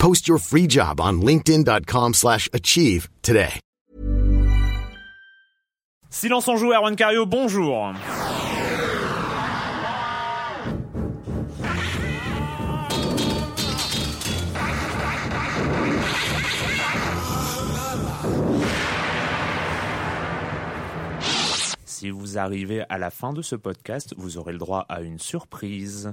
Post your free job on linkedin.com/achieve slash achieve today. Silence en joue, Erwan Cario, bonjour. Si vous arrivez à la fin de ce podcast, vous aurez le droit à une surprise.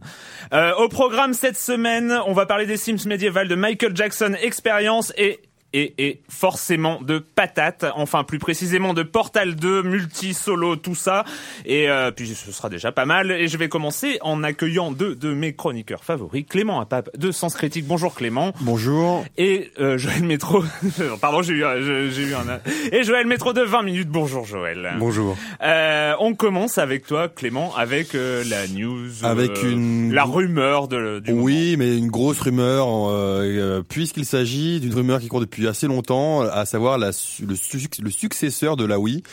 Euh, au programme cette semaine, on va parler des Sims médiévales de Michael Jackson Experience et et, et forcément de patates, enfin plus précisément de Portal 2, multi, solo, tout ça. Et euh, puis ce sera déjà pas mal. Et je vais commencer en accueillant deux de mes chroniqueurs favoris, Clément Apap de Sens Critique. Bonjour Clément. Bonjour. Et euh, Joël Métro. Pardon, j'ai eu, j'ai eu un. Et Joël Métro de 20 minutes. Bonjour Joël. Bonjour. Euh, on commence avec toi, Clément, avec euh, la news, Avec euh, une- la rumeur de, du Oui, mais une grosse rumeur, euh, puisqu'il s'agit d'une rumeur qui court depuis assez longtemps, à savoir le, le successeur de la Wii,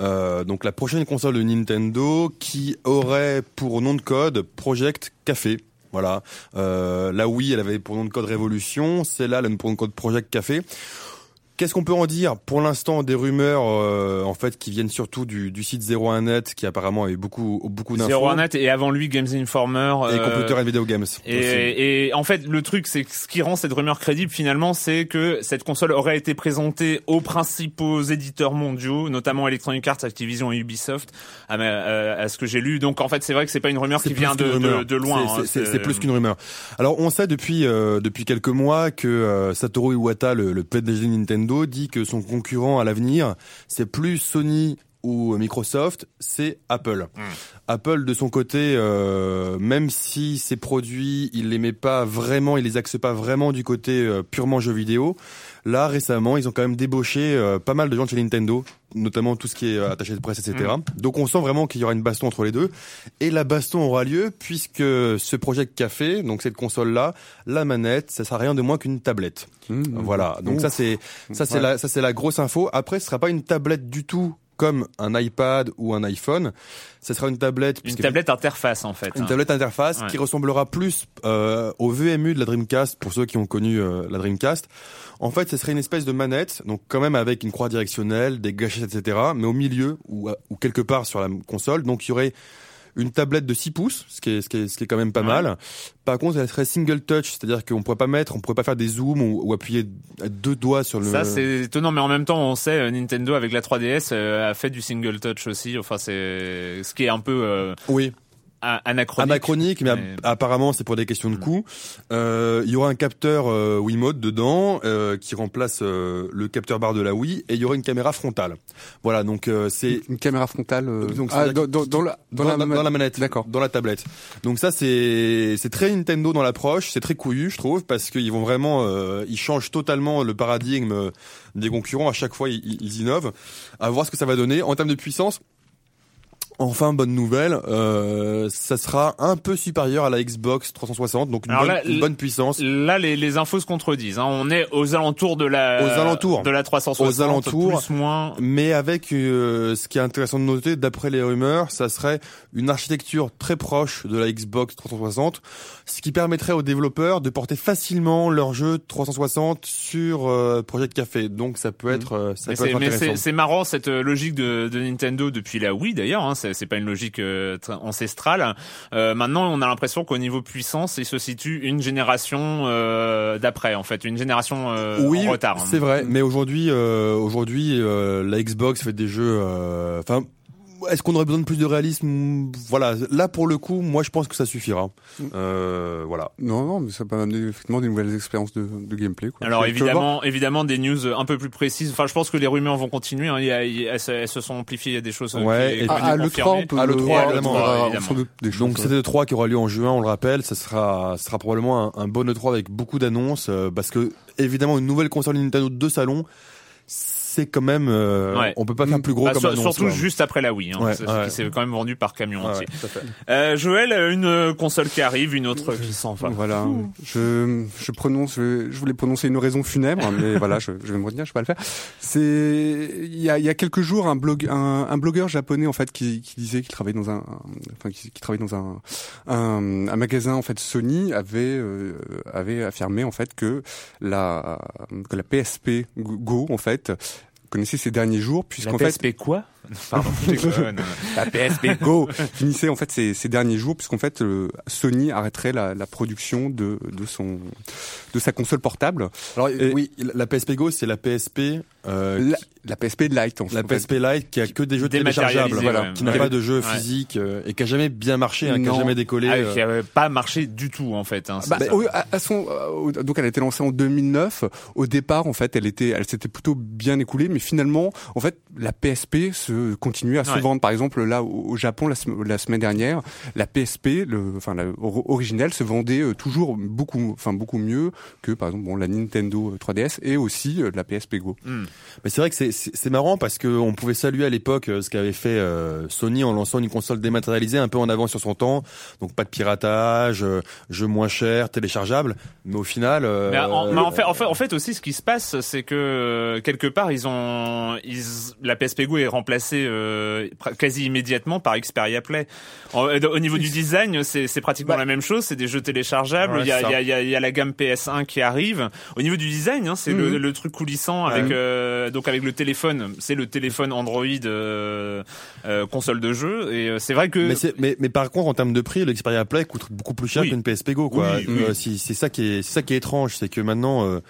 euh, donc la prochaine console de Nintendo qui aurait pour nom de code Project Café. Voilà, euh, la Wii, elle avait pour nom de code Révolution, celle-là, elle a pour nom de code Project Café. Qu'est-ce qu'on peut en dire Pour l'instant, des rumeurs euh, en fait qui viennent surtout du, du site 01net, qui apparemment a eu beaucoup beaucoup d'infos. 01net et avant lui Games Informer et euh, Computer and Video Games. Et, et en fait, le truc, c'est ce qui rend cette rumeur crédible finalement, c'est que cette console aurait été présentée aux principaux éditeurs mondiaux, notamment Electronic Arts, Activision et Ubisoft, à, à- à ce que j'ai lu. Donc en fait, c'est vrai que c'est pas une rumeur qui vient de, rumeur. de, de loin. C'est- hein. C'est plus qu'une rumeur. Alors on sait depuis euh, depuis quelques mois que euh, Satoru Iwata, le, le PDG de Nintendo, dit que son concurrent à l'avenir, c'est plus Sony ou Microsoft, c'est Apple. Hmm. Apple de son côté, euh, même si ses produits, il les met pas vraiment, il les axe pas vraiment du côté euh, purement jeux vidéo. Là récemment, ils ont quand même débauché euh, pas mal de gens de chez Nintendo, notamment tout ce qui est euh, attaché de presse, etc. Donc on sent vraiment qu'il y aura une baston entre les deux. Et la baston aura lieu puisque ce projet Café, donc cette console-là, la manette, ça sera rien de moins qu'une tablette. Voilà. Donc ça c'est ça c'est Ouais. la ça c'est la grosse info. Après, ce sera pas une tablette du tout comme un iPad ou un iPhone. Ce sera une tablette Une tablette interface en fait. une hein. tablette interface Ouais. qui ressemblera plus euh, au VMU de la Dreamcast pour ceux qui ont connu euh, la Dreamcast. En fait, ce serait une espèce de manette, donc quand même avec une croix directionnelle, des gâchettes, etc. Mais au milieu ou, euh, ou quelque part sur la console, donc il y aurait une tablette de 6 pouces, ce qui est, ce qui est, ce qui est quand même pas Ouais. mal. Par contre, elle serait single touch, c'est-à-dire qu'on pourrait pas mettre, on pourrait pas faire des zooms ou, ou appuyer deux doigts sur le. Ça c'est étonnant, mais en même temps, on sait euh, Nintendo avec la 3DS euh, a fait du single touch aussi. Enfin, c'est ce qui est un peu euh, oui. Anachronique. Anachronique, mais, Mais- app- apparemment c'est pour des questions de coût. Euh, Il y aura un capteur euh, Wiimote dedans euh, qui remplace euh, le capteur barre de la Wii et il y aura une caméra frontale. Voilà, donc euh, c'est Une caméra frontale euh, Donc, ah, dans, dans, dans la, dans, la, dans la manette, D'accord. dans la tablette. Donc ça c'est c'est très Nintendo dans l'approche, c'est très couillu je trouve parce qu'ils vont vraiment euh, ils changent totalement le paradigme des concurrents à chaque fois ils, ils innovent. À voir ce que ça va donner en termes de puissance. Enfin, bonne nouvelle, euh, ça sera un peu supérieur à la Xbox 360, donc une, bonne, là, une bonne puissance. Là, les, les infos se contredisent. Hein. On est aux alentours de la Aux alentours. de la 360, Aux alentours. plus moins. Mais avec euh, ce qui est intéressant de noter, d'après les rumeurs, ça serait une architecture très proche de la Xbox 360, ce qui permettrait aux développeurs de porter facilement leur jeu 360 sur euh, Project Café. Donc ça peut être, euh, ça Mais peut c'est être mais c'est- intéressant. c'est marrant cette euh, logique de, de Nintendo depuis la Wii d'ailleurs. Hein. C'est pas une logique euh, ancestrale. Euh, maintenant, on a l'impression qu'au niveau puissance, il se situe une génération euh, d'après, en fait, une génération euh, oui, en retard. hein. c'est vrai. Mais aujourd'hui, euh, aujourd'hui, euh, la Xbox fait des jeux. euh, Enfin, est-ce qu'on aurait besoin de plus de réalisme? Voilà. Là, pour le coup, moi, je pense que ça suffira. Euh, voilà. Non, non, mais ça peut amener effectivement des nouvelles expériences de, de gameplay. Quoi. Alors évidemment, évidemment des news un peu plus précises. Enfin, je pense que les rumeurs vont continuer. Hein. Il y a- il y a- elles, se- elles se sont amplifiées. Il y a des choses. euh, Ouais, qui, et À, à l'E3, confirmées. on peut À l'E3, voir, évidemment, on verra évidemment. sans doute des choses. Donc ouais. c'était le 3 qui aura lieu en juin, on le rappelle, ça sera, ça sera probablement un, un bon E3 avec beaucoup d'annonces, euh, parce que évidemment une nouvelle console Nintendo de salon, c'est quand même, euh, Ouais. on peut pas faire plus gros Bah, comme sur- annonce. surtout quoi. juste après la Wii, hein, Ouais, c'est- quand même vendu par camion Ouais, entier. Euh, Joël, une console qui arrive, une autre qui s'en va. Voilà, je, je prononce, je, je voulais prononcer une raison funèbre, mais voilà, je, je vais me retenir, je vais pas le faire. C'est, il y a, il y a quelques jours, un blog, un, un blogueur japonais en fait qui, qui disait qu'il travaillait dans un, un- enfin qui, qui travaillait dans un, un, un magasin en fait Sony avait euh, avait affirmé en fait que la que la PSP Go en fait connaissait ces derniers jours La puisqu'en fait PSP quoi? Pardon, la PSP Go finissait en fait ces, ces derniers jours puisqu'en fait euh, Sony arrêterait la, la production de, de son de sa console portable Alors Et- oui, la PSP Go, c'est la PSP, euh, la, la PSP Lite en, la fait. PSP Lite qui a que des jeux téléchargeables, voilà, qui n'a Ouais. pas de jeu Ouais. physique euh, et qui a jamais bien marché, hein, qui a jamais décollé. Ah, euh. qui avait pas marché du tout en fait. Hein, Bah, ça. au- à, à son, euh, donc elle a été lancée en 2009. Au départ, en fait, elle était, elle s'était plutôt bien écoulée, mais finalement, en fait, la PSP se continuait à se vendre. Par exemple, là au, Japon, la, sem- la semaine dernière, la PSP, le, enfin la originelle, se vendait euh, toujours beaucoup, enfin beaucoup mieux que par exemple bon la Nintendo 3DS et aussi euh, la PSP Go. Hmm. Mais c'est vrai que c'est- marrant parce que on pouvait saluer à l'époque euh, ce qu'avait fait euh, Sony en lançant une console dématérialisée un peu en avant sur son temps, donc pas de piratage, euh, jeux moins chers, téléchargeables, mais au final. euh, Mais en, mais en fait, en fait, en fait aussi, ce qui se passe, c'est que euh, quelque part, ils ont, ils, la PSP Go est remplacée euh, quasi immédiatement par Xperia Play. En- euh, au niveau du design, c'est pratiquement Bah. la même chose. C'est des jeux téléchargeables. Il, y a, ça. il, y a, il y a- il y a la gamme PS1 qui arrive. Au niveau du design, hein, c'est le, Mhm. le truc coulissant avec euh, donc avec le téléphone. C'est le téléphone Android euh, console de jeu. Et c'est vrai que Mais, mais, mais par contre, en termes de prix, le Xperia Play coûte beaucoup plus cher Oui. qu'une PSP Go. Quoi. Oui, oui. Si- c'est ça qui est, c'est ça qui est étrange, c'est que maintenant.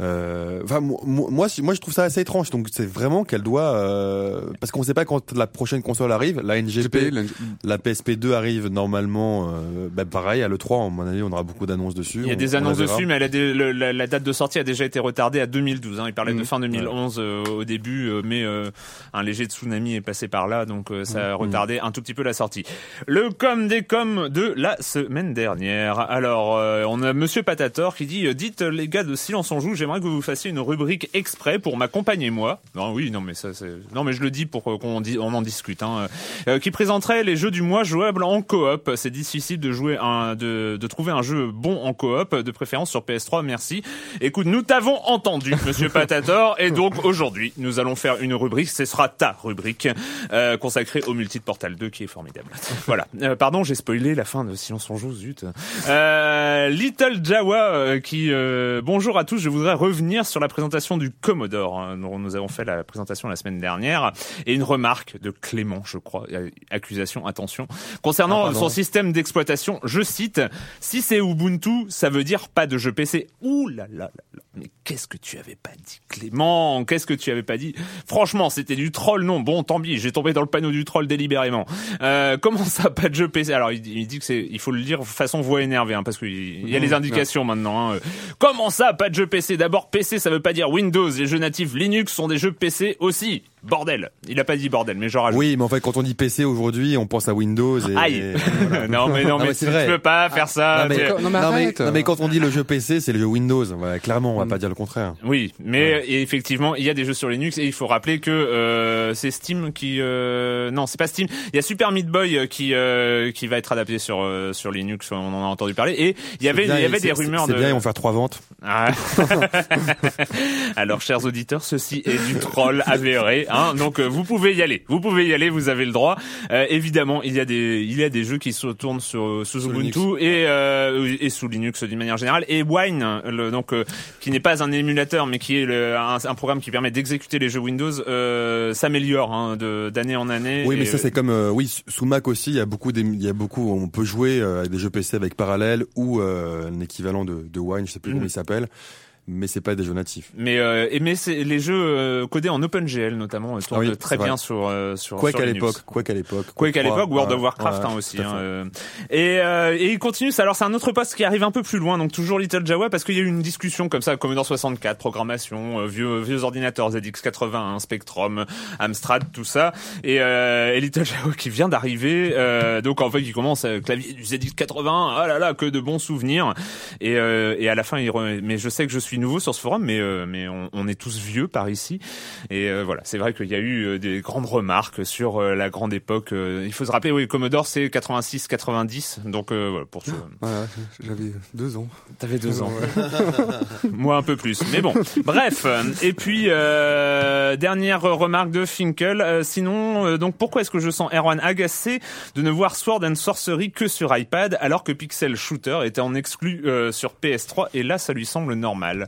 Euh, enfin, mo- mo- moi, si- moi, je trouve ça assez étrange. Donc, c'est vraiment qu'elle doit, euh, parce qu'on sait pas quand la prochaine console arrive. La NGP, GP, la- la PSP2 arrive normalement, euh, bah, pareil, à l'E3, à mon avis, on aura beaucoup d'annonces dessus. Il y a des on annonces dessus, mais elle a des- le- la, la date de sortie a déjà été retardée à 2012. Hein. Il parlait de Mhm. fin 2011 euh, au début, euh, mais euh, un léger tsunami est passé par là, donc euh, ça a retardé un tout petit peu la sortie. Le com des coms de la semaine dernière. Alors, euh, on a Monsieur Patator qui dit euh, Dites les gars de Silence on joue, j'aimerais que vous fassiez une rubrique exprès pour m'accompagner moi. Non, oui, non, mais ça, c'est non, mais je le dis pour euh, qu'on on en discute. Hein. Euh, qui présenterait les jeux du mois jouables en coop. C'est difficile de jouer un, de, de trouver un jeu bon en coop, de préférence sur PS3. Merci. Écoute, nous t'avons entendu, Monsieur Patator, et donc aujourd'hui, nous allons faire une rubrique. Ce sera ta rubrique euh, consacrée au multi de Portal 2, qui est formidable. Voilà. Euh, pardon, j'ai spoilé la fin de Silence on joue. Zut. Euh, Little Jawa euh, qui euh, bonjour à tous. Je voudrais revenir sur la présentation du Commodore hein, dont nous avons fait la présentation la semaine dernière et une remarque de Clément, je crois. Accusation, attention. Concernant Ah, son système d'exploitation, je cite si c'est Ubuntu, ça veut dire pas de jeu PC. Ouh là là là là. Mais qu'est-ce que tu avais pas dit, Clément? Qu'est-ce que tu avais pas dit? Franchement, c'était du troll. Non, bon, tant pis. J'ai tombé dans le panneau du troll délibérément. Euh, comment ça, pas de jeu PC Alors, il, il dit que c'est, il faut le dire façon voix énervée, hein, parce qu'il il y a les indications maintenant. hein. Comment ça, pas de jeu PC D'abord, PC, ça veut pas dire Windows. Les jeux natifs Linux sont des jeux PC aussi. Bordel. Il a pas dit bordel, mais genre. Oui, mais en fait, quand on dit PC aujourd'hui, on pense à Windows. Et, Aïe. et non mais non, mais, c'est tu vrai. peux pas faire ça. non, mais, tu- non, mais arrête. non, mais quand on dit le jeu PC, c'est le jeu Windows. Voilà, clairement, on va pas dire le contraire. Oui, mais effectivement, il y a des jeux sur Linux et il faut rappeler que euh, c'est Steam qui euh, non, c'est pas Steam. Il y a Super Meat Boy qui euh, qui va être adapté sur euh, sur Linux, on en a entendu parler et il y avait il y avait des rumeurs c'est de bien, ils vont faire trois ventes. Ah. Alors, chers auditeurs, ceci est du troll avéré. Hein Donc, euh, vous pouvez y aller. Vous pouvez y aller. Vous avez le droit. Euh, évidemment, il y a des il y a des jeux qui se tournent sur sous Sous Ubuntu Linux. et euh, et sous Linux d'une manière générale. Et Wine, le, donc euh, qui n'est pas un émulateur, mais qui est le- un, un programme qui permet d'exécuter les jeux Windows, euh, s'améliore hein, de d'année en année. Oui, mais ça c'est comme euh, oui sous Mac aussi, il y a beaucoup des, il y a beaucoup on peut jouer euh, avec des jeux PC avec Parallèle ou euh, un équivalent de, de Wine, je sais plus Mhm. comment il s'appelle, mais c'est pas des jeux natifs. Mais euh, et mais c'est- les jeux euh, codés en OpenGL notamment euh, tournent Ah oui, très bien sur euh, sur Quake sur à l'époque, Quake à l'époque, Quake à 3, l'époque, World of Warcraft ouais, hein, aussi. à hein, euh. et, euh, et il continue. ça. Alors c'est un autre poste qui arrive un peu plus loin, donc toujours Little Java, parce qu'il y a eu une discussion comme ça, Commodore 64, programmation, euh, vieux vieux ordinateurs ZX81, Spectrum, Amstrad, tout ça. Et, euh, et Little Java qui vient d'arriver, euh, donc en fait il commence clavier du ZX81. Ah là là, que de bons souvenirs. Et, euh, et à la fin, il re- mais je sais que je suis nouveau sur ce forum, mais euh, mais on, on est tous vieux par ici. Et euh, voilà, c'est vrai qu'il y a eu euh, des grandes remarques sur euh, la grande époque. euh, il faut se rappeler, oui, Commodore c'est 86-90, donc euh, voilà pour ce. Voilà, j'avais deux ans. T'avais deux ans. Moi un peu plus. Mais bon, bref. Et puis euh, dernière remarque de Finkel. Euh, sinon, euh, donc pourquoi est-ce que je sens Erwan agacé de ne voir Sword and Sorcery que sur iPad alors que Pixel Shooter était en exclu euh, sur PS3 et là ça lui semble normal?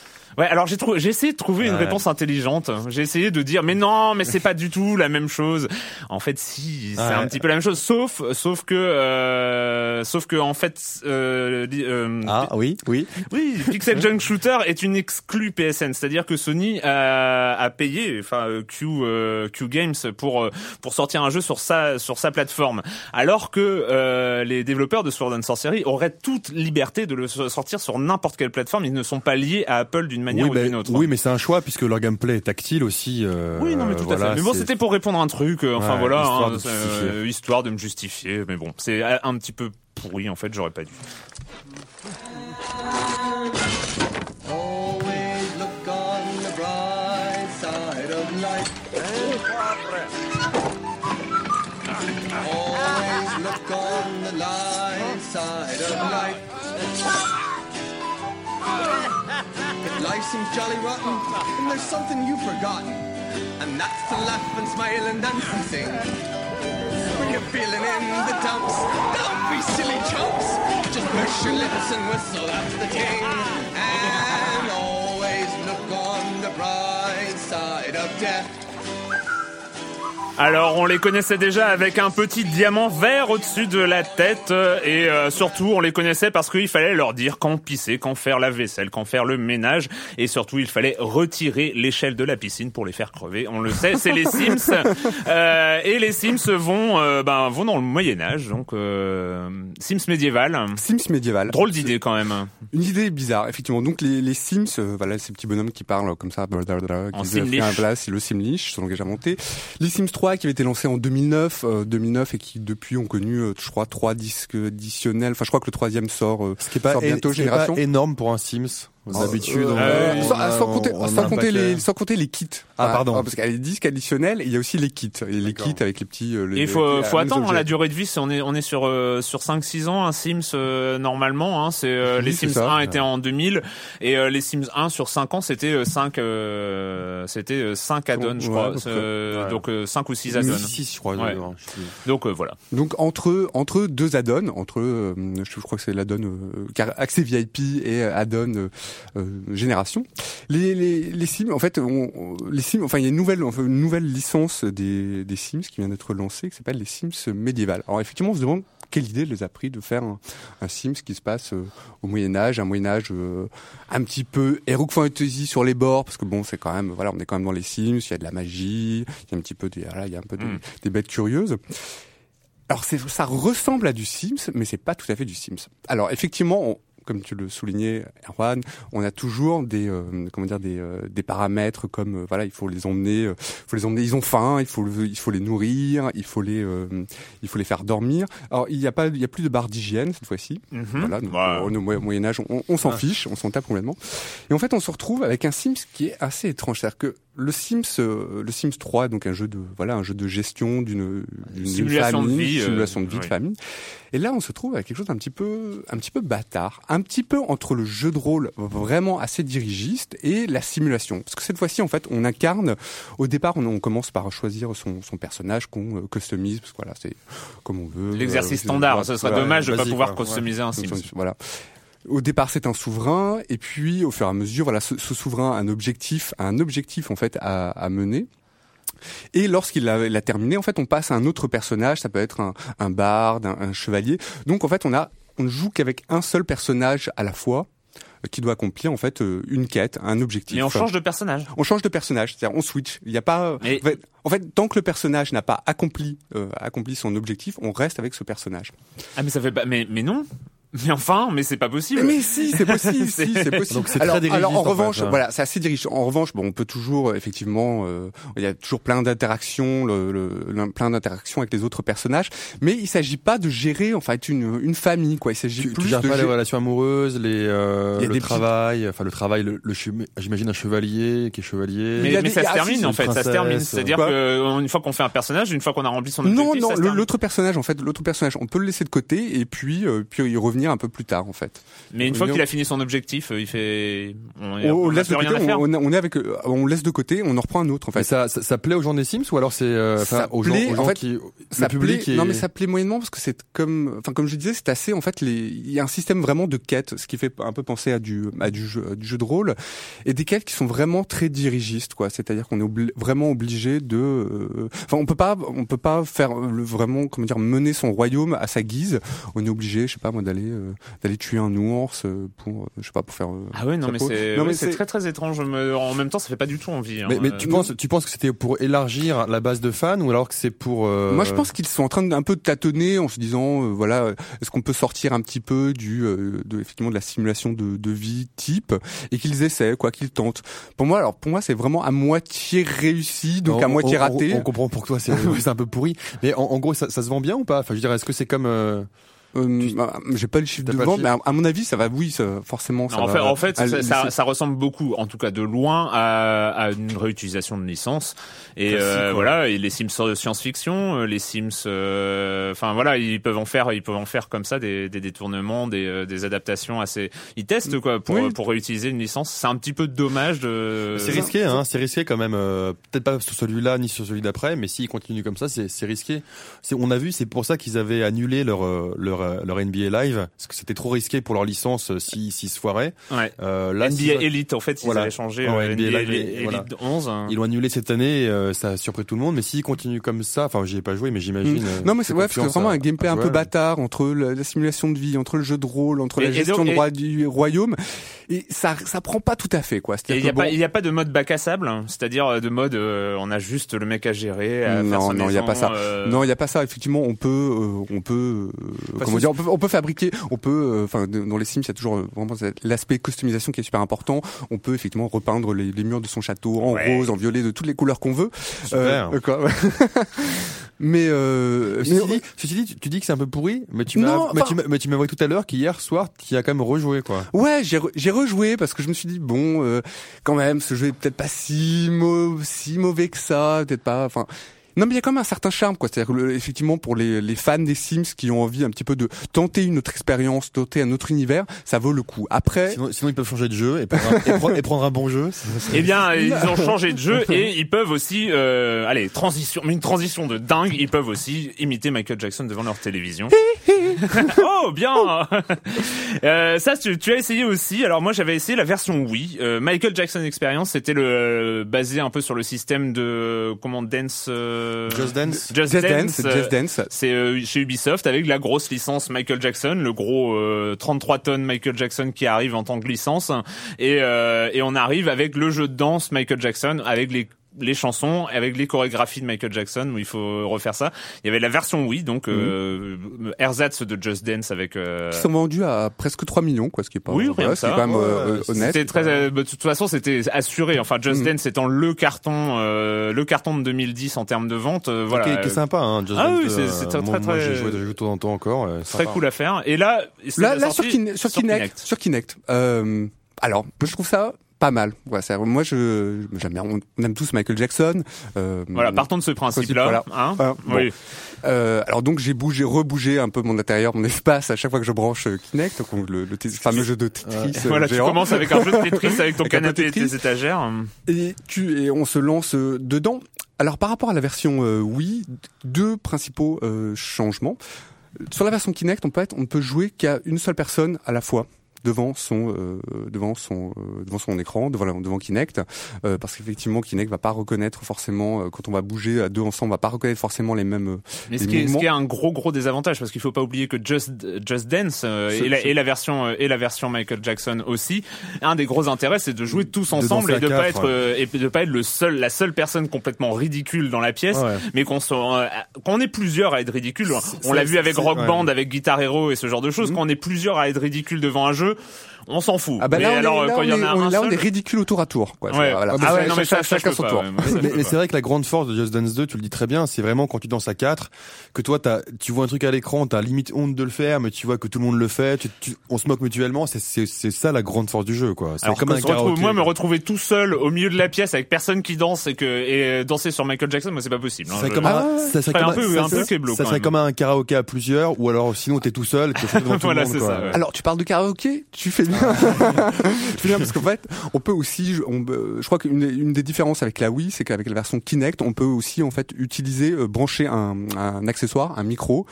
Ouais, alors j'ai trouvé, j'ai essayé de trouver une réponse intelligente. J'ai essayé de dire, mais non, mais c'est pas du tout la même chose. En fait, si, c'est un petit peu la même chose, sauf, sauf que, euh, sauf que en fait, euh, euh, Ah oui, oui. oui, Pixel Junk Shooter est une exclue PSN, c'est-à-dire que Sony a, a payé, enfin euh, Q, euh, Q Games pour euh, pour sortir un jeu sur sa sur sa plateforme, alors que euh, les développeurs de Sword and Sorcery auraient toute liberté de le sortir sur n'importe quelle plateforme. Ils ne sont pas liés à Apple d'une manière Oui, ou autre. oui, mais c'est un choix puisque leur gameplay est tactile aussi. euh, Oui, non, mais tout à voilà, fait. Mais bon, c'était pour répondre à un truc. euh, Enfin Ouais, voilà, histoire hein, de euh, histoire de me justifier. Mais bon, c'est un petit peu pourri en fait. J'aurais pas dû. Always look on the bright side of life. Always look on the light side of life. Life seems jolly rotten, and there's something you've forgotten. And that's to laugh and smile and dance and sing. When you're feeling in the dumps, don't be silly chumps. Just push your lips and whistle, that's the thing. And always look on the bright side of death. Alors, on les connaissait déjà avec un petit diamant vert au-dessus de la tête euh, et euh, surtout, on les connaissait parce qu'il fallait leur dire quand pisser, quand faire la vaisselle, quand faire le ménage et surtout, il fallait retirer l'échelle de la piscine pour les faire crever. On le sait, c'est les Sims Euh, et les Sims vont euh, ben vont dans le Moyen Âge, donc euh, Sims médiéval. Sims médiéval. Drôle d'idée quand même. Une idée bizarre, effectivement. Donc les, les Sims, euh, voilà, ces petits bonhommes qui parlent comme ça, blablabla, En qui se Simlish. fait un place, c'est le Simlish, son langage inventé. Les Sims 3 qui avait été lancé en 2009, euh, 2009 et qui depuis ont connu, euh, je crois, trois disques additionnels. Enfin, je crois que le troisième sort, euh, Ce qui est pas, sort bientôt ce qui est pas génération. énorme pour un Sims. D'habitude, on, euh, on sans, sans compter, on sans compter les, sans compter les kits. Ah, pardon. parce qu'il y a les disques additionnels et il y a aussi les kits. Et les kits avec les petits. euh, les- Et il faut, les- faut les attendre hein, objets. la durée de vie. c'est- On est, on est sur, euh, sur 5-6 ans, un Sims euh, normalement. Hein, c'est euh, Oui, les Sims ça. 1 étaient en 2000 et euh, les Sims 1 sur 5 ans c'était euh, 5 euh, c'était euh, 5 add-ons, je Ouais, crois. Euh, Ouais. Donc euh, 5 ou 6 add-ons. Si, si, je crois. Ouais. Donc euh, voilà. Donc entre entre deux add-ons, entre euh, je, je crois que c'est l'add-on euh, car accès VIP et euh, add-on euh, euh, génération. Les, les les Sims en fait on, les Sims enfin il y a une nouvelle enfin, une nouvelle licence des des Sims qui vient d'être lancée qui s'appelle les Sims médiévales. Alors effectivement on se demande quelle idée les a pris de faire un, un Sims qui se passe euh, au Moyen Âge, un Moyen Âge euh, un petit peu heroic fantasy sur les bords parce que bon c'est quand même voilà on est quand même dans les Sims, il y a de la magie, il y a un petit peu des voilà, il y a un peu des- Mm. des bêtes curieuses. Alors ça ressemble à du Sims, mais c'est pas tout à fait du Sims. Alors effectivement, on- comme tu le soulignais, Erwan, on a toujours des euh, comment dire des, euh, des paramètres comme euh, voilà, il faut les emmener, euh, faut les emmener, ils ont faim, il faut il faut les nourrir, il faut les euh, il faut les faire dormir. Alors il y a pas il y a plus de barre d'hygiène cette fois-ci. Mhm. Voilà, donc, Ouais. au au Moyen Âge, on, on s'en fiche, on s'en tape complètement. Et en fait, on se retrouve avec un Sims qui est assez étrange, c'est-à-dire que le Sims, euh, le Sims 3, donc un jeu de voilà, un jeu de gestion d'une Simulation de vie, euh, simulation de vie de famille. Et là, on se trouve avec quelque chose d'un petit peu, un petit peu bâtard, un petit peu entre le jeu de rôle vraiment assez dirigiste et la simulation. Parce que cette fois-ci, en fait, on incarne. Au départ, on, on commence par choisir son, son personnage qu'on euh, customise, parce que voilà, c'est comme on veut. L'exercice Euh, standard, ce serait dommage de pas basique, pouvoir customiser un Sims. voilà. Au départ, c'est un souverain, et puis au fur et à mesure, voilà, ce, ce souverain a un objectif, a un objectif en fait à, à mener. Et lorsqu'il l'a l'a terminé, en fait, on passe à un autre personnage. Ça peut être un, un barde, un, un chevalier. Donc, en fait, on a, on ne joue qu'avec un seul personnage à la fois euh, qui doit accomplir en fait euh, une quête, un objectif. Mais on change de personnage. On change de personnage, c'est-à-dire on switch. Il n'y a pas. Mais- En, fait, en fait, tant que le personnage n'a pas accompli euh, accompli son objectif, on reste avec ce personnage. Ah mais ça fait pas. Mais mais non. Mais enfin, mais c'est pas possible. Mais si, c'est possible, si, C'est- possible. Donc c'est alors, très dirigiste, alors en en fait, revanche, hein. voilà, c'est assez dirigiste. En revanche, bon, on peut toujours euh, effectivement, euh, il y a toujours plein d'interactions, le, le- le- plein d'interactions avec les autres personnages, mais il s'agit pas de gérer en fait une, une famille, quoi. Il s'agit Tu, tu plus gères de pas les gérer- relations amoureuses, les euh, Il y a le des travail, enfin le travail, le, le j'imagine un chevalier qui est chevalier. il Mais, ça se ah, termine en fait, ça se termine. euh, C'est-à-dire qu'une fois qu'on fait un personnage, une fois qu'on a rempli son objectif, Non, ça non, l'autre personnage, en fait, l'autre personnage, on peut le laisser de côté et puis, euh, puis y un peu plus tard, en fait. Mais une fois Non. qu'il a fini son objectif, euh, il fait. On, On, on a laisse de côté, on, on, on est avec, euh, on laisse de côté, on en reprend un autre, en fait. ça, ça, ça plaît aux gens des Sims ou alors c'est euh, aux gens, en fait, qui ça le public plaît, est- non mais ça plaît moyennement parce que c'est comme, enfin comme je disais, c'est assez en fait les, il y a un système vraiment de quêtes, ce qui fait un peu penser à du, à du jeu, à du jeu de rôle et des quêtes qui sont vraiment très dirigistes quoi. C'est-à-dire qu'on est obli- vraiment obligé de, euh, enfin on peut pas, on peut pas faire le, vraiment comment dire mener son royaume à sa guise. On est obligé, je sais pas moi, d'aller, euh, d'aller tuer un ours euh, pour, euh, je sais pas pour faire. euh, Ah ouais, non mais c'est Non, mais c'est très très étrange. En même temps, ça fait pas du tout envie. hein. Mais, mais Euh, tu penses, tu penses que c'était pour élargir la base de fans ou alors que c'est pour euh, Moi, je pense qu'ils sont en train d'un peu tâtonner en se disant, euh, voilà, euh, est-ce qu'on peut sortir un petit peu du, euh, de, effectivement, de la simulation de, de vie type et qu'ils essaient, quoi, qu'ils tentent. Pour moi, alors pour moi, c'est vraiment à moitié réussi, donc on- à moitié on- raté. On, on comprend pour toi, c'est c'est un peu pourri. Mais en, en gros, ça, ça se vend bien ou pas? Enfin, je veux dire, est-ce que c'est comme euh, Euh, bah, J'ai pas le chiffre de vente, mais à, à mon avis, ça va. Oui, ça, forcément, ça en va. fait, en fait à ça, ça, ressemble beaucoup, en tout cas de loin, à, à une réutilisation de licence. Et euh, voilà, et les Sims euh, science-fiction, euh, les Sims, euh, enfin voilà, ils peuvent en faire, ils peuvent en faire comme ça des, des détournements, des, euh, des adaptations assez. Ils testent quoi pour Oui. pour réutiliser une licence. C'est un petit peu dommage de. C'est risqué, hein, c'est risqué quand même. euh, Peut-être pas sur celui-là ni sur celui d'après, mais s'ils continuent comme ça, c'est c'est risqué. C'est- On a vu, c'est pour ça qu'ils avaient annulé leur euh, leur euh, leur NBA Live parce que c'était trop risqué pour leur licence euh, si s'ils se foiraient. Ouais. Euh, là, NBA Elite, en fait, ils Voilà. avaient changé Ouais, euh, NBA NBA, Live, Elite voilà. 11. hein. ils l'ont annulé cette année, euh, ça a surpris tout le monde. Mais s'ils continuent comme ça, enfin, j'y ai pas joué, mais j'imagine. euh, Non mais c'est ouais, parce que vraiment à- un gameplay un peu bâtard entre la, la simulation de vie, entre le jeu de rôle, entre Et- la gestion donc- de et- roi- du royaume, et ça ça prend pas tout à fait quoi. Il n'y a, bon, pas- il y a pas de mode bac à sable, hein. c'est-à-dire euh, de mode euh, on a juste le mec à gérer, à Non, non, il y a pas ça. euh, Non, il y a pas ça. Effectivement, on peut, euh, on peut, euh, comment que dire, on peut, on peut fabriquer, on peut, euh, enfin, dans les Sims, il y a toujours euh, vraiment l'aspect customisation qui est super important. On peut effectivement repeindre les, les murs de son château en Ouais. rose, en violet, de toutes les couleurs qu'on veut. Super. Euh, quoi, ouais. mais, euh, mais- Ceci dit, ceci dit, tu, tu dis que c'est un peu pourri, mais tu m'as, mais enfin- tu m'as, mais tu tout à l'heure qu'hier soir, tu as quand même rejoué, quoi. Ouais, j'ai re- j'ai rejoué parce que je me suis dit bon, euh, quand même, ce jeu est peut-être pas si mau- si mauvais que ça, peut-être pas. Enfin. Non mais il y a quand même un certain charme quoi, c'est-à-dire effectivement pour les, les fans des Sims qui ont envie un petit peu de tenter une autre expérience, tenter un autre univers, ça vaut le coup. Après, Sinon, sinon ils peuvent changer de jeu et prendre un, et prendre, et prendre un bon jeu. Eh bien, ils ont changé de jeu et ils peuvent aussi, euh, allez, transition, mais une transition de dingue. Ils peuvent aussi imiter Michael Jackson devant leur télévision. oh, bien. Euh, ça, tu, tu as essayé aussi. Alors moi, j'avais essayé la version Wii. Euh, Michael Jackson Experience, c'était le basé un peu sur le système de comment dance. Euh, Just Dance. Just, Just Dance. Dance, euh, Just Dance. C'est euh, chez Ubisoft avec la grosse licence Michael Jackson, le gros euh, 33 tonnes Michael Jackson qui arrive en tant que licence et euh, et on arrive avec le jeu de danse Michael Jackson avec les les chansons avec les chorégraphies de Michael Jackson où il faut refaire ça. Il y avait la version Wii, donc euh, Ersatz de Just Dance avec. Euh... Qui sont vendus à presque 3 millions, quoi, ce qui est pas, Oui, rien voilà, qui est ça. quand même Ouais, euh, ouais, honnête. C'était très, euh, bah, de toute façon, c'était assuré. Enfin, Just Mm. Dance étant le carton, euh, le carton de 2010 en termes de vente. euh, voilà, Qui est- qui est euh, sympa, hein, Just Ah Dance, oui, c'est- euh, c'est très, moi, très, moi, très- j'ai joué, de temps en temps encore. euh, très sympa. cool à faire. Et là, c'est Là, là sur, sortie Kin- sur Kinect, sur Kinect. Euh, alors, je trouve ça pas mal. Moi, je, j'aime bien. On, aime tous Michael Jackson. Euh, Voilà, partons de ce principe-là. Voilà. Hein bon. oui. Euh, alors donc j'ai bougé, rebougé un peu mon intérieur, mon espace à chaque fois que je branche euh, Kinect, donc le, fameux jeu de Tetris. euh, Voilà, tu commences avec un jeu de Tetris avec ton Avec canapé et tes étagères. Et, tu, et on se lance euh, dedans. Alors par rapport à la version euh, Wii, deux principaux euh, changements. Sur la version Kinect, on peut être, on ne peut jouer qu'à une seule personne à la fois devant son euh, devant son euh, devant son écran devant la- devant Kinect euh, parce qu'effectivement Kinect va pas reconnaître forcément euh, quand on va bouger à deux ensemble va pas reconnaître forcément les mêmes euh, Mais ce les qui, est, ce qui est un gros gros désavantage parce qu'il faut pas oublier que Just Just Dance euh, et, la, et la version euh, et la version Michael Jackson aussi un des gros intérêts c'est de jouer tous ensemble et de pas quatre, être euh, et de pas être le seul la seule personne complètement ridicule dans la pièce Ouais. mais qu'on soit euh, qu'on est plusieurs à être ridicule on l'a vu avec Rock ouais. Band avec Guitar Hero et ce genre de choses Mhm. quand on est plusieurs à être ridicule devant un jeu jeu on s'en fout ah bah mais là, on alors est, là, quand il y on en est- a on- un là, on seul est ridicule au tour à tour quoi. Ouais. Voilà. ah ouais, non mais Chacun- ça, son pas, tour. Mais, c'est vrai que la grande force de Just Dance 2, tu le dis très bien, c'est vraiment quand tu danses à 4, que toi tu vois un truc à l'écran, t'as limite honte de le faire, mais tu vois que tout le monde le fait, tu, tu- on se moque mutuellement, c'est, c'est, c'est ça la grande force du jeu, quoi. C'est comme un karaoké. moi, me retrouver tout seul au milieu de la pièce avec personne qui danse et que et danser sur Michael Jackson, moi c'est pas possible. hein. Ça serait Je- comme Ah un, ça serait comme un peu- ça un peu serait- keblo, ça quand serait même. comme un karaoké à plusieurs, ou alors sinon t'es tout seul, Voilà, c'est ça. Alors, tu parles de karaoké, tu fais bien. parce qu'en fait, on peut aussi, je crois qu'une une des différences avec la Wii, c'est qu'avec la version Kinect, on peut aussi en fait utiliser, euh, brancher un, un accessoire, un micro,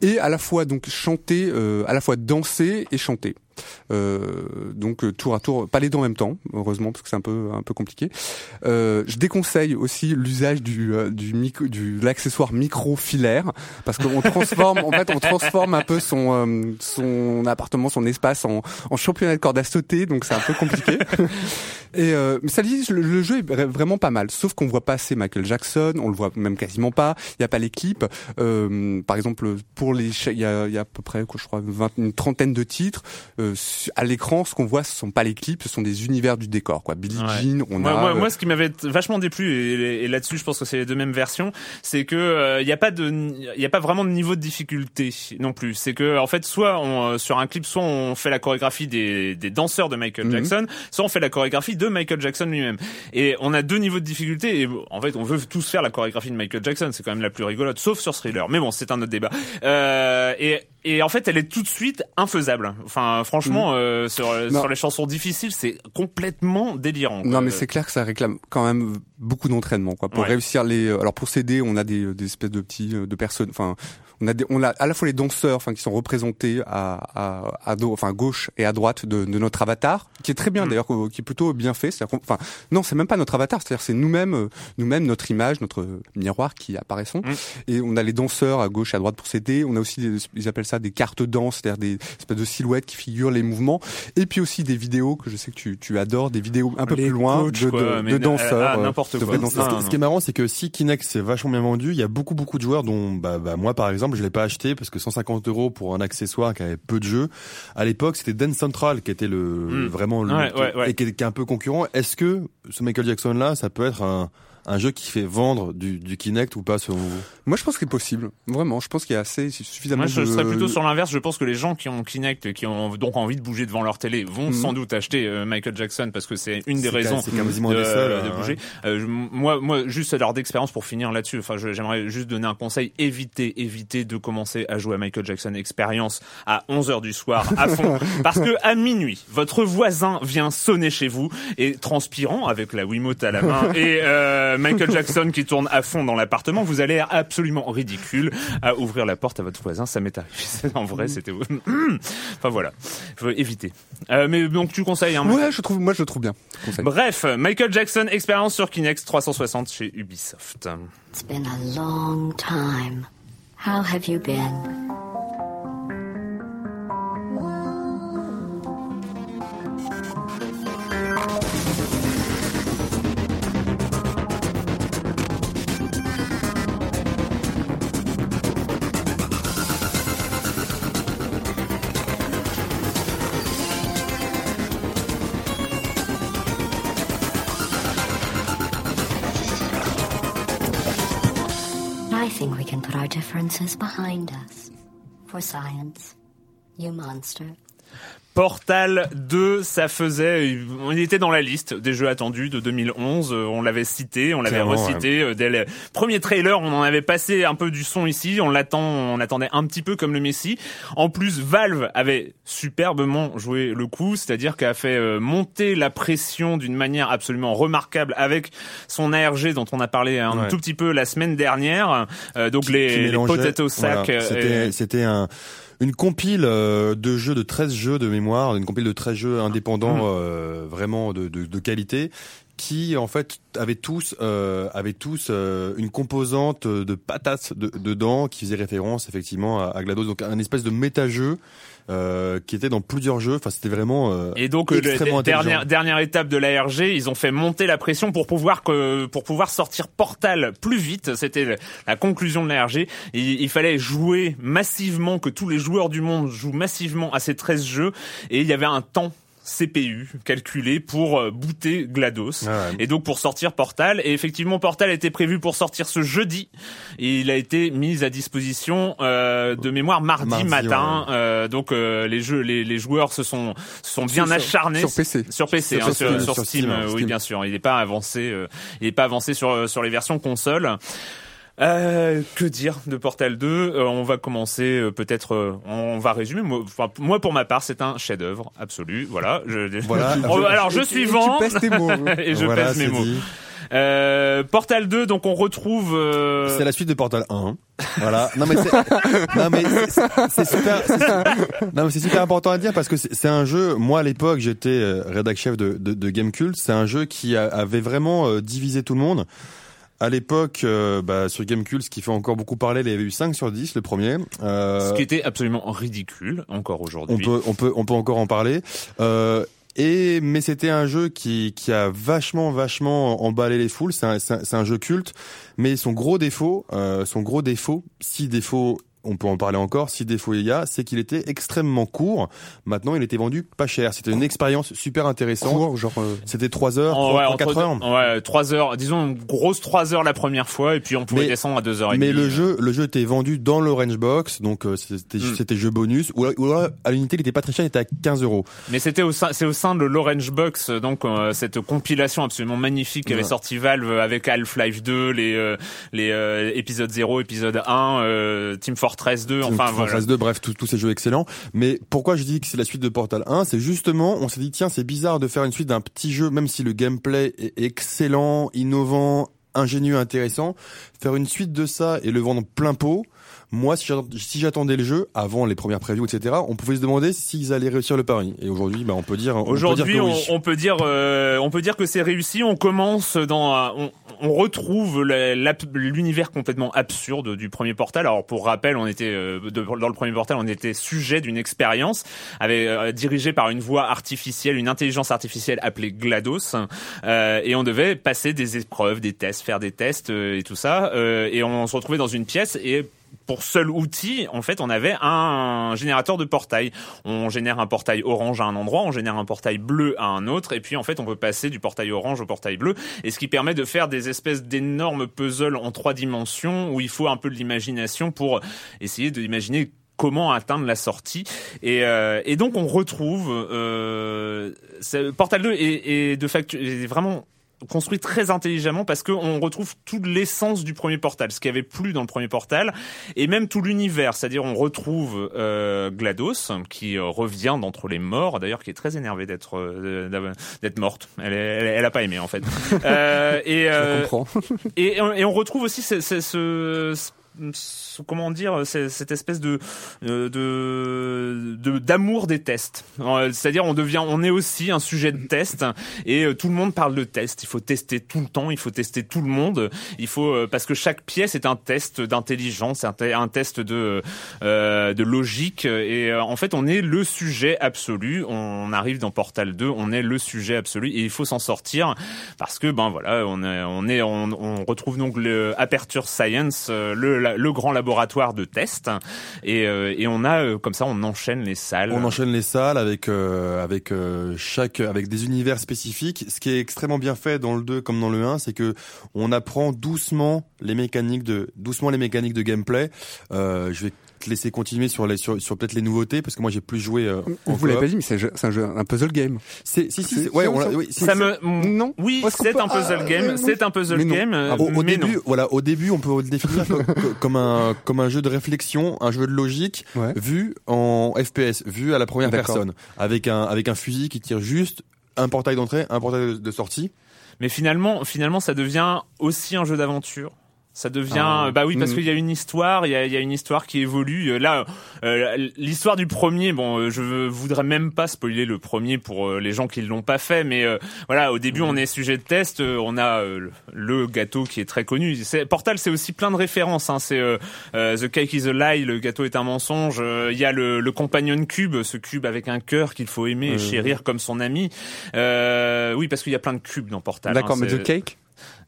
et à la fois donc chanter, euh, à la fois danser et chanter. Euh, donc euh, tour à tour, pas les deux en même temps, heureusement parce que c'est un peu un peu compliqué. Euh, je déconseille aussi l'usage du du micro, du l'accessoire micro filaire parce qu'on transforme en fait on transforme un peu son euh, son appartement, son espace en, en championnat de corde à sauter, donc c'est un peu compliqué. Et euh, mais ça dit, le, le jeu est vra- vraiment pas mal, sauf qu'on voit pas assez Michael Jackson, on le voit même quasiment pas. Il y a pas les clips. Euh, par exemple, pour les, il y a, il y a à peu près, quoi, je crois, 20 une trentaine de titres. Euh, à l'écran, ce qu'on voit, ce sont pas les clips, ce sont des univers du décor. Quoi. Billie Ouais. Jean, on moi, a. moi, euh, moi, ce qui m'avait vachement déplu et, et là-dessus, je pense que c'est les deux mêmes versions, c'est que il y a pas de, il y a pas vraiment de niveau de difficulté non plus. C'est que en fait, soit on, euh, sur un clip, soit on fait la chorégraphie des, des danseurs de Michael Mhm. Jackson, soit on fait la chorégraphie de Michael Jackson lui-même. Et on a deux niveaux de difficulté. Et en fait, on veut tous faire la chorégraphie de Michael Jackson. C'est quand même la plus rigolote, sauf sur Thriller. Mais bon, c'est un autre débat. Euh, et et en fait, elle est tout de suite infaisable. Enfin, franchement, euh, sur, Non. sur les chansons difficiles, c'est complètement délirant. quoi. Non, mais c'est clair que ça réclame quand même beaucoup d'entraînement, quoi. Pour Ouais. réussir les, euh, alors pour s'aider, on a des, des espèces de petits, euh, de personnes, enfin, on a des, on a à la fois les danseurs, enfin, qui sont représentés à, à, à dos, enfin, à gauche et à droite de, de notre avatar, qui est très bien Mm. d'ailleurs, qui est plutôt bien fait. C'est-à-dire qu'on- Enfin, non, c'est même pas notre avatar, c'est-à-dire c'est nous-mêmes, euh, nous-mêmes notre image, notre miroir qui apparaissons. Mm. Et on a les danseurs à gauche et à droite pour s'aider. On a aussi, des, ils appellent ça des cartes danse, c'est-à-dire des espèces de silhouettes qui figurent les mouvements. Et puis aussi des vidéos que je sais que tu, tu adores, des vidéos un peu Les plus loin coachs, de, quoi, de, de n- danseurs. ah, euh, n'importe quoi. danseurs. Ce qui- non. ce qui est marrant, c'est que si Kinect c'est vachement bien vendu, il y a beaucoup beaucoup de joueurs dont bah, bah, moi par exemple je l'ai pas acheté parce que 150 euros pour un accessoire qui avait peu de jeux. À l'époque c'était Dance Central qui était le Mm. vraiment le Ouais, ouais, ouais. et qui est, qui est un peu concurrent. Est-ce que ce Michael Jackson là, ça peut être un un jeu qui fait vendre du, du Kinect ou pas selon vous? Moi, je pense que c'est possible. Vraiment, je pense qu'il y a assez suffisamment Moi, je de... serais plutôt sur l'inverse. Je pense que les gens qui ont Kinect, qui ont donc envie de bouger devant leur télé, vont Mhm. sans doute acheter euh, Michael Jackson parce que c'est une des raisons c'est quasiment de, des seuls, de euh, bouger. Euh, je- moi, moi, juste à l'heure d'expérience pour finir là-dessus. Enfin, j'aimerais juste donner un conseil évitez, évitez de commencer à jouer à Michael Jackson Experience à 11 heures du soir à fond, parce que à minuit, votre voisin vient sonner chez vous et transpirant avec la Wiimote à la main et euh, Michael Jackson qui tourne à fond dans l'appartement, vous allez être absolument ridicule à ouvrir la porte à votre voisin. Ça m'est arrivé. En vrai, c'était. enfin voilà, faut éviter. Euh, mais donc tu conseilles. Hein, Ouais, je trouve, moi, je le trouve bien. conseil. Bref, Michael Jackson expérience sur Kinect 360 chez Ubisoft. It's been a long time. How have you been? Differences behind us. For science, you monster. Portal 2, ça faisait, on était dans la liste des jeux attendus de 2011. euh, On l'avait cité, on l'avait recité euh, dès le premier trailer. On en avait passé un peu du son ici. On l'attend, on attendait un petit peu comme le Messi. En plus, Valve avait superbement joué le coup, c'est-à-dire qu'elle a fait euh, monter la pression d'une manière absolument remarquable avec son ARG dont on a parlé un Ouais. tout petit peu la semaine dernière. Euh, donc qui les, potato voilà, C'était, c'était un, une compile euh, de jeux, de 13 jeux de mémoire, une compile de 13 jeux indépendants Mm. euh, vraiment de, de, de qualité qui en fait avaient tous euh, avaient tous euh, une composante de patates de- dedans qui faisait référence effectivement à, à GLaDOS donc un espèce de méta-jeu euh, qui était dans plusieurs jeux enfin c'était vraiment euh, Et donc euh, le- extrêmement dernière dernière étape de l'ARG, ils ont fait monter la pression pour pouvoir que pour pouvoir sortir Portal plus vite. C'était la conclusion de l'ARG. Il, il fallait jouer massivement, que tous les joueurs du monde jouent massivement à ces 13 jeux, et il y avait un temps CPU calculé pour euh, booter GLaDOS. Ouais. et donc pour sortir Portal. Et effectivement Portal était prévu pour sortir ce jeudi. Et il a été mis à disposition euh, de mémoire mardi, Mardi, matin. Euh, donc euh, les jeux les, les joueurs se sont se sont bien Sur- acharnés. sur PC. sur PC Sur hein, Steam, sur, Steam, Steam, euh, oui bien sûr. Il n'est pas avancé euh, il est pas avancé sur sur les versions console euh, que dire de Portal 2 Euh, On va commencer euh, peut-être, euh, on va résumer. Moi, pour ma part, c'est un chef-d'œuvre absolu. Voilà. Je, Voilà. Oh, alors je Et- suis et vent Tu pèses tes mots. et je Voilà, pèse mes mots. dit. Euh, Portal 2, donc on retrouve. euh, C'est la suite de Portal 1. Voilà. Non mais c'est, non mais c'est c'est super, non mais c'est super important à dire parce que c'est un jeu. Moi à l'époque j'étais euh, rédac chef de, de, de Gamecult. C'est un jeu qui a- avait vraiment euh, divisé tout le monde. À l'époque, euh, bah, sur Gamecult, ce qui fait encore beaucoup parler, il y avait eu 5 sur 10 le premier. Euh, Ce qui était absolument ridicule encore aujourd'hui. on peut, on peut, on peut encore en parler. Euh, et mais c'était un jeu qui, qui a vachement, vachement emballé les foules. C'est un, c'est un, un jeu culte. Mais son gros défaut, euh, son gros défaut, si défaut on peut en parler encore, si défaut il y a, c'est qu'il était extrêmement court. Maintenant, il était vendu pas cher. C'était une expérience super intéressante. Court, genre. euh, C'était 3 heures, En- 3, ouais, entre 4 deux- heures. Ouais, 3 heures. Disons une grosse 3 heures la première fois et puis on pouvait Mais- descendre à 2 heures et Mais demie. le jeu, le jeu était vendu dans l'Orange Box, donc euh, c'était Mm. c'était jeu bonus. Ou, ou alors, à l'unité, il était pas très cher, il était à 15 euros. Mais c'était au sein, c'est au sein de l'Orange Box, euh, donc euh, cette compilation absolument magnifique qu'avait Ouais. sorti Valve avec Half-Life 2, les euh, les euh, épisodes 0, épisode 1, euh, Team Fortress 2, Team enfin Fortress voilà. 2, bref, tous tous ces jeux excellents. Mais pourquoi je dis que c'est la suite de Portal 1 C'est justement, on s'est dit, tiens, c'est bizarre de faire une suite d'un petit jeu, même si le gameplay est excellent, innovant, ingénieux, intéressant. Faire une suite de ça et le vendre plein pot. Moi, si j'attend- si j'attendais le jeu avant les premières previews, etc., on pouvait se demander s'ils allaient réussir le pari. Et aujourd'hui, bah, on peut dire, on peut dire Aujourd'hui, on, oui. on peut dire, euh, on peut dire que c'est réussi. On commence dans, on, on retrouve l'univers complètement absurde du premier Portal. Alors, pour rappel, on était euh, dans le premier Portal, on était sujet d'une expérience avec euh, dirigée par une voix artificielle, une intelligence artificielle appelée Glados, euh, et on devait passer des épreuves, des tests, faire des tests euh, et tout ça. et on se retrouvait dans une pièce et pour seul outil, en fait, on avait un générateur de portail. On génère un portail orange à un endroit, on génère un portail bleu à un autre, et puis en fait, on peut passer du portail orange au portail bleu, et ce qui permet de faire des espèces d'énormes puzzles en trois dimensions où il faut un peu de l'imagination pour essayer d'imaginer comment atteindre la sortie et, euh, et donc on retrouve euh, Portal 2 est, est de facto est vraiment construit très intelligemment parce qu'on retrouve toute l'essence du premier portal, ce qui avait plus dans le premier portal, et même tout l'univers, c'est-à-dire on retrouve euh, GLaDOS qui euh, revient d'entre les morts, d'ailleurs qui est très énervée d'être euh, d'être morte. Elle, est- elle, elle a pas aimé en fait. Euh, et, Je euh, comprends. et, et on retrouve aussi ce, ce- ce- comment dire ce- cette espèce de euh, de de- d'amour des tests. Euh, C'est-à-dire on devient on est aussi un sujet de test et euh, tout le monde parle de test. Il faut tester tout le temps, il faut tester tout le monde. Il faut euh, parce que chaque pièce est un test d'intelligence, un, te- un test de euh, de logique et euh, en fait on est le sujet absolu. On arrive dans Portal 2, on est le sujet absolu et il faut s'en sortir parce que ben voilà on est on est on, on retrouve donc le Aperture Science, euh, le le grand laboratoire de test. Et, euh, et on a euh, comme ça, on enchaîne les salles. On enchaîne les salles avec euh, avec chaque avec des univers spécifiques. Ce qui est extrêmement bien fait dans le 2 comme dans le 1, c'est que on apprend doucement les mécaniques de doucement les mécaniques de gameplay. Je vais te laisser continuer sur les sur, sur peut-être les nouveautés parce que moi j'ai plus joué euh, en Vous l'avez pas dit, mais c'est un jeu- un puzzle game. C'est si si ouais on oui, Ça me Non. oui, qu'on c'est un puzzle Ah, game, c'est un puzzle game. Ah Au, au mais début, non. voilà, au début, on peut le définir comme, comme un comme un jeu de réflexion, un jeu de logique, Ouais. vu en FPS, vu à la première personne, avec un avec un fusil qui tire juste un portail d'entrée, un portail de, de sortie. Mais finalement, finalement, ça devient aussi un jeu d'aventure. Ça devient, Ah. bah oui, parce Mhm. qu'il y a une histoire, il y a, y a une histoire qui évolue. Euh, Là, euh, l'histoire du premier, bon, euh, je voudrais même pas spoiler le premier pour euh, les gens qui l'ont pas fait, mais euh, voilà, au début, on est sujet de test, euh, on a euh, le gâteau qui est très connu. Portal, c'est aussi plein de références. Hein. C'est The Cake is a Lie, le gâteau est un mensonge. Euh, Il y a le, le Companion Cube, ce cube avec un cœur qu'il faut aimer et chérir comme son ami. Euh, oui, parce qu'il y a plein de cubes dans Portal. D'accord, hein. mais C'est- The Cake?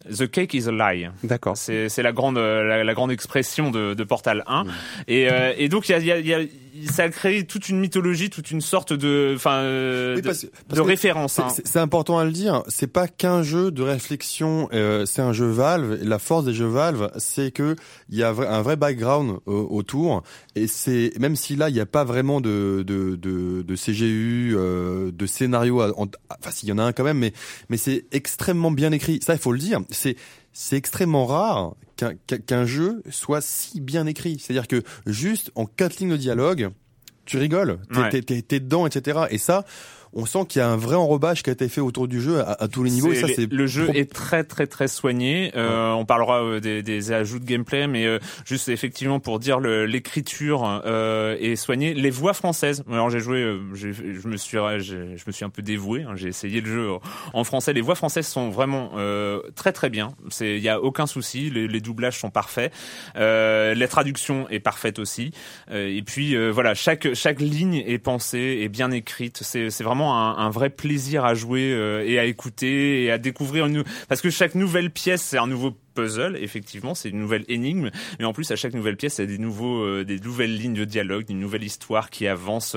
The cake is a lie. D'accord. C'est la grande la, la grande expression de, de Portal 1 Mm. et euh, et donc il y a, il y, a, il y a ça a créé toute une mythologie, toute une sorte de enfin euh, Oui, de, de référence. C'est- hein. C'est important à le dire. C'est pas qu'un jeu de réflexion. euh, c'est un jeu Valve. La force des jeux Valve, c'est que il y a un vrai background euh, autour. Et c'est même si là il n'y a pas vraiment de de de, de CGU, euh, de scénario. à- en- Enfin, s'il y en a un quand même, mais mais c'est extrêmement bien écrit. Ça, il faut le dire. C'est c'est extrêmement rare qu'un jeu soit si bien écrit. C'est-à-dire que juste en quatre lignes de dialogue, tu rigoles, t'es Ouais. dedans, etc. Et ça, on sent qu'il y a un vrai enrobage qui a été fait autour du jeu à, à tous les niveaux. Et C'est- ça, les- c'est le jeu trop- est très très très soigné. Euh, On parlera euh, des, des ajouts de gameplay, mais euh, juste effectivement pour dire l'écriture euh, est soignée. Les voix françaises. Alors j'ai joué, euh, je me suis je me suis un peu dévoué. hein, j'ai essayé le jeu en français. Les voix françaises sont vraiment euh, très très bien. C'est il y a aucun souci. Les, les doublages sont parfaits. Euh, la traduction est parfaite aussi. Euh, et puis euh, voilà, chaque chaque ligne est pensée et bien écrite. C'est c'est vraiment un, un vrai plaisir à jouer euh, et à écouter et à découvrir une parce que chaque nouvelle pièce c'est un nouveau puzzle effectivement c'est une nouvelle énigme mais en plus à chaque nouvelle pièce il y a des nouveaux euh, des nouvelles lignes de dialogue une nouvelle histoire qui avance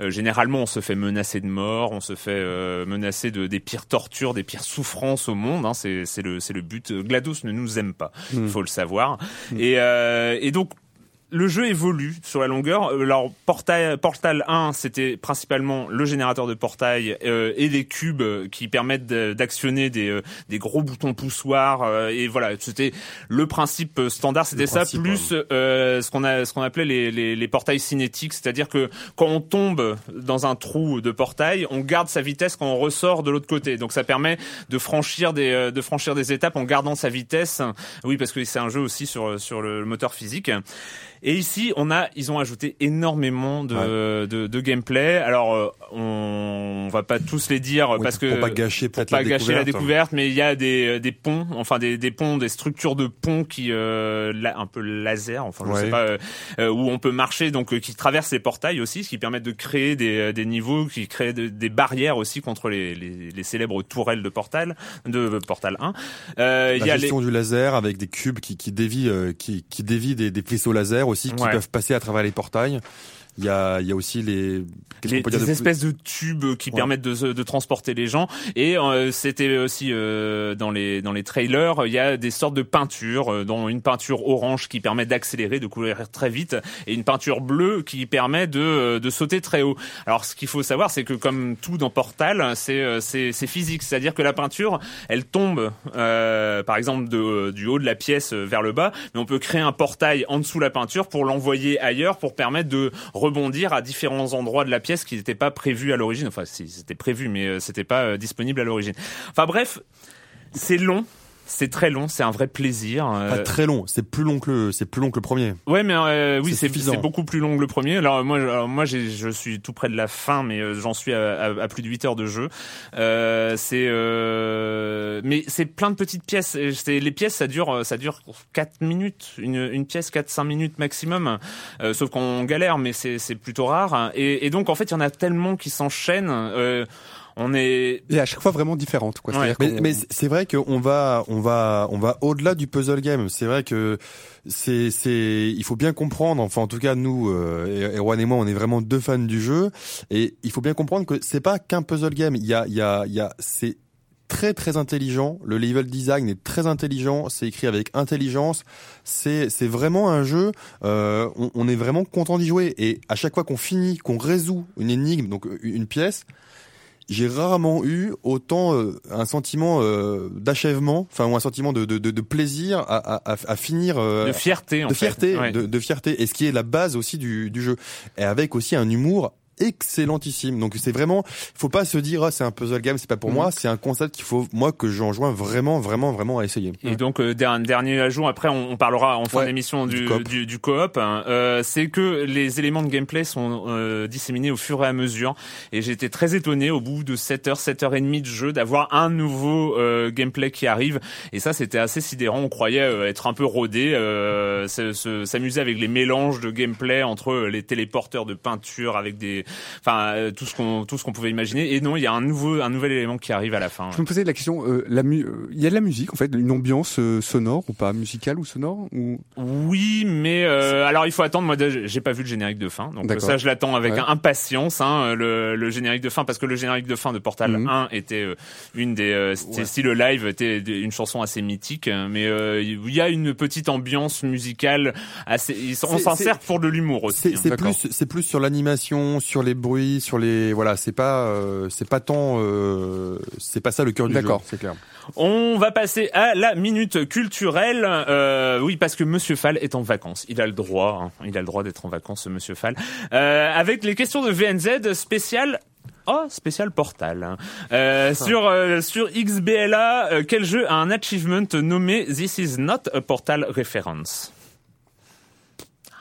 Euh, généralement on se fait menacer de mort on se fait euh, menacer de des pires tortures des pires souffrances au monde hein, c'est c'est le c'est le but. Glados ne nous aime pas il faut le savoir. Et euh, et donc le jeu évolue sur la longueur. Euh, Alors Portal, Portal 1, c'était principalement le générateur de portail euh, et des cubes euh, qui permettent d'actionner des, euh, des gros boutons poussoirs. euh, et voilà, c'était le principe standard. C'était ça plus euh, ce qu'on a, ce qu'on appelait les, les, les portails cinétiques, c'est-à-dire que quand on tombe dans un trou de portail, on garde sa vitesse quand on ressort de l'autre côté. Donc ça permet de franchir des, de franchir des étapes en gardant sa vitesse. Oui, parce que c'est un jeu aussi sur sur le moteur physique. Et ici, on a, ils ont ajouté énormément de, de, de gameplay. Alors, euh, on, on va pas tous les dire Oui, parce que pour pas gâcher pour pas la gâcher la découverte. découverte, mais il y a des, des ponts, enfin des, des ponts, des structures de ponts qui, euh, la- un peu laser, enfin je Ouais. sais pas, euh, euh, où on peut marcher, donc euh, qui traversent les portails aussi, ce qui permettent de créer des, des niveaux, qui créent de- des barrières aussi contre les, les, les célèbres tourelles de Portal, de Portal 1. Euh, il y La a les, gestion du laser avec des cubes qui, qui dévient, euh, qui, qui dévient des, des faisceaux laser aussi, qui Ouais. peuvent passer à travers les portails. Il y a, il y a aussi les, les, des de espèces de tubes qui Ouais. permettent de, de transporter les gens. Et euh, c'était aussi euh, dans les dans les trailers il y a des sortes de peintures euh, dont une peinture orange qui permet d'accélérer de courir très vite et une peinture bleue qui permet de euh, de sauter très haut. Alors ce qu'il faut savoir c'est que comme tout dans Portal c'est euh, c'est c'est physique. C'est-à-dire que la peinture elle tombe euh, par exemple de, du haut de la pièce vers le bas mais on peut créer un portail en dessous de la peinture pour l'envoyer ailleurs pour permettre de rebondir à différents endroits de la pièce qui n'étaient pas prévus à l'origine. Enfin, si, c'était prévu, mais euh, c'était pas euh, disponible à l'origine. Enfin bref, c'est long. C'est très long, c'est un vrai plaisir. euh, Pas très long, c'est plus long que le, c'est plus long que le premier. Ouais, mais euh, oui, C'est beaucoup plus long que le premier. Alors moi, alors, moi, je suis tout près de la fin, mais euh, j'en suis à, à- à plus de 8 heures de jeu. Euh, c'est, euh, mais c'est plein de petites pièces. C'est- les pièces, ça dure, ça dure 4 minutes, une, une pièce 4-5 minutes maximum. Euh, sauf qu'on galère, mais c'est c'est plutôt rare. Et, et donc, en fait, il y en a tellement qui s'enchaînent. On est Et à chaque fois vraiment différentes. Quoi. Ouais. Mais, mais c'est vrai qu'on va, on va, on va au-delà du puzzle game. C'est vrai que c'est, c'est, il faut bien comprendre. Enfin, en tout cas, nous, euh, Erwan et moi, on est vraiment deux fans du jeu, et il faut bien comprendre que c'est pas qu'un puzzle game. Il y a, il y a, il y a, c'est très très intelligent. Le level design est très intelligent. C'est écrit avec intelligence. C'est c'est vraiment un jeu. euh, on, on est vraiment content d'y jouer. Et à chaque fois qu'on finit, qu'on résout une énigme, donc une pièce, j'ai rarement eu autant euh, un sentiment euh, d'achèvement, enfin ou un sentiment de, de, de, de plaisir à, à, à, à finir. euh, de fierté en de fait. fierté, Ouais. de, de fierté, et ce qui est la base aussi du, du jeu, et avec aussi un humour excellentissime. Donc c'est vraiment, faut pas se dire ah, c'est un puzzle game, c'est pas pour Mhm. moi, c'est un concept qu'il faut moi que j'enjoins vraiment vraiment vraiment à essayer. Et donc euh, der- dernier ajout, après on, on parlera en fin Ouais, d'émission du, du coop. coop, hein. Euh, c'est que les éléments de gameplay sont euh, disséminés au fur et à mesure. Et j'étais très étonné au bout de 7 heures, 7 heures et demie de jeu d'avoir un nouveau euh, gameplay qui arrive. Et ça c'était assez sidérant, on croyait euh, être un peu rodé, euh, se- se- s'amuser avec les mélanges de gameplay entre les téléporteurs de peinture avec des... Enfin euh, tout ce qu'on tout ce qu'on pouvait imaginer. Et non, il y a un nouveau un nouvel élément qui arrive à la fin. Je me posais la question, euh, la mu- euh, il y a de la musique en fait, une ambiance euh, sonore ou pas, musicale ou sonore ou? Oui, mais euh, alors il faut attendre. Moi, j'ai pas vu le générique de fin, donc ça, je l'attends avec Ouais. impatience. Hein, le, le générique de fin, parce que le générique de fin de Portal Mhm. 1 était euh, une des, euh, c'était Ouais. si le live était une chanson assez mythique, mais euh, il y a une petite ambiance musicale assez. On s'en sert pour de l'humour aussi. C'est hein. plus c'est plus sur l'animation, sur les bruits, sur les voilà, c'est pas euh, c'est pas tant euh, c'est pas ça le cœur du jeu, D'accord. c'est clair. On va passer à la minute culturelle. Euh, oui, parce que Monsieur Fall est en vacances. Il a le droit. hein. Il a le droit d'être en vacances, ce Monsieur Fall. Euh, avec les questions de VNZ spécial. Oh, spécial Portal. hein. Euh, sur euh, sur XBLA, euh, quel jeu a un achievement nommé This is not a Portal reference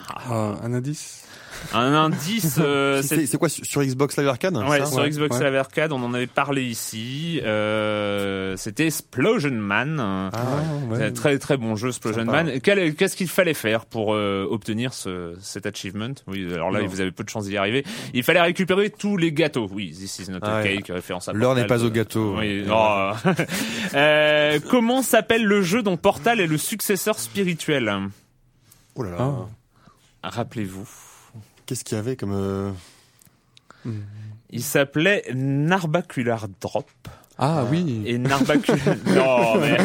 Ah, un indice? Un indice. euh, C'est quoi sur Xbox Live Arcade Ouais, ça sur Ouais, Xbox ouais. Live Arcade, on en avait parlé ici. Euh, C'était Explosion Man. Ah, C'est un très très bon jeu Explosion Sympa. Man. Qu'est-ce qu'il fallait faire pour euh, obtenir ce, cet achievement? Oui, alors là, Non. vous avez peu de chances d'y arriver. Il fallait récupérer tous les gâteaux. Oui, this is not a ouais. cake, référence à L'heure n'est pas au gâteau. Oui. oh. Euh, comment s'appelle le jeu dont Portal est le successeur spirituel? Oh là là. Ah. Rappelez-vous. Qu'est-ce qu'il y avait comme euh, Il s'appelait Narbacular Drop. Ah oui. Et Narbacular non mais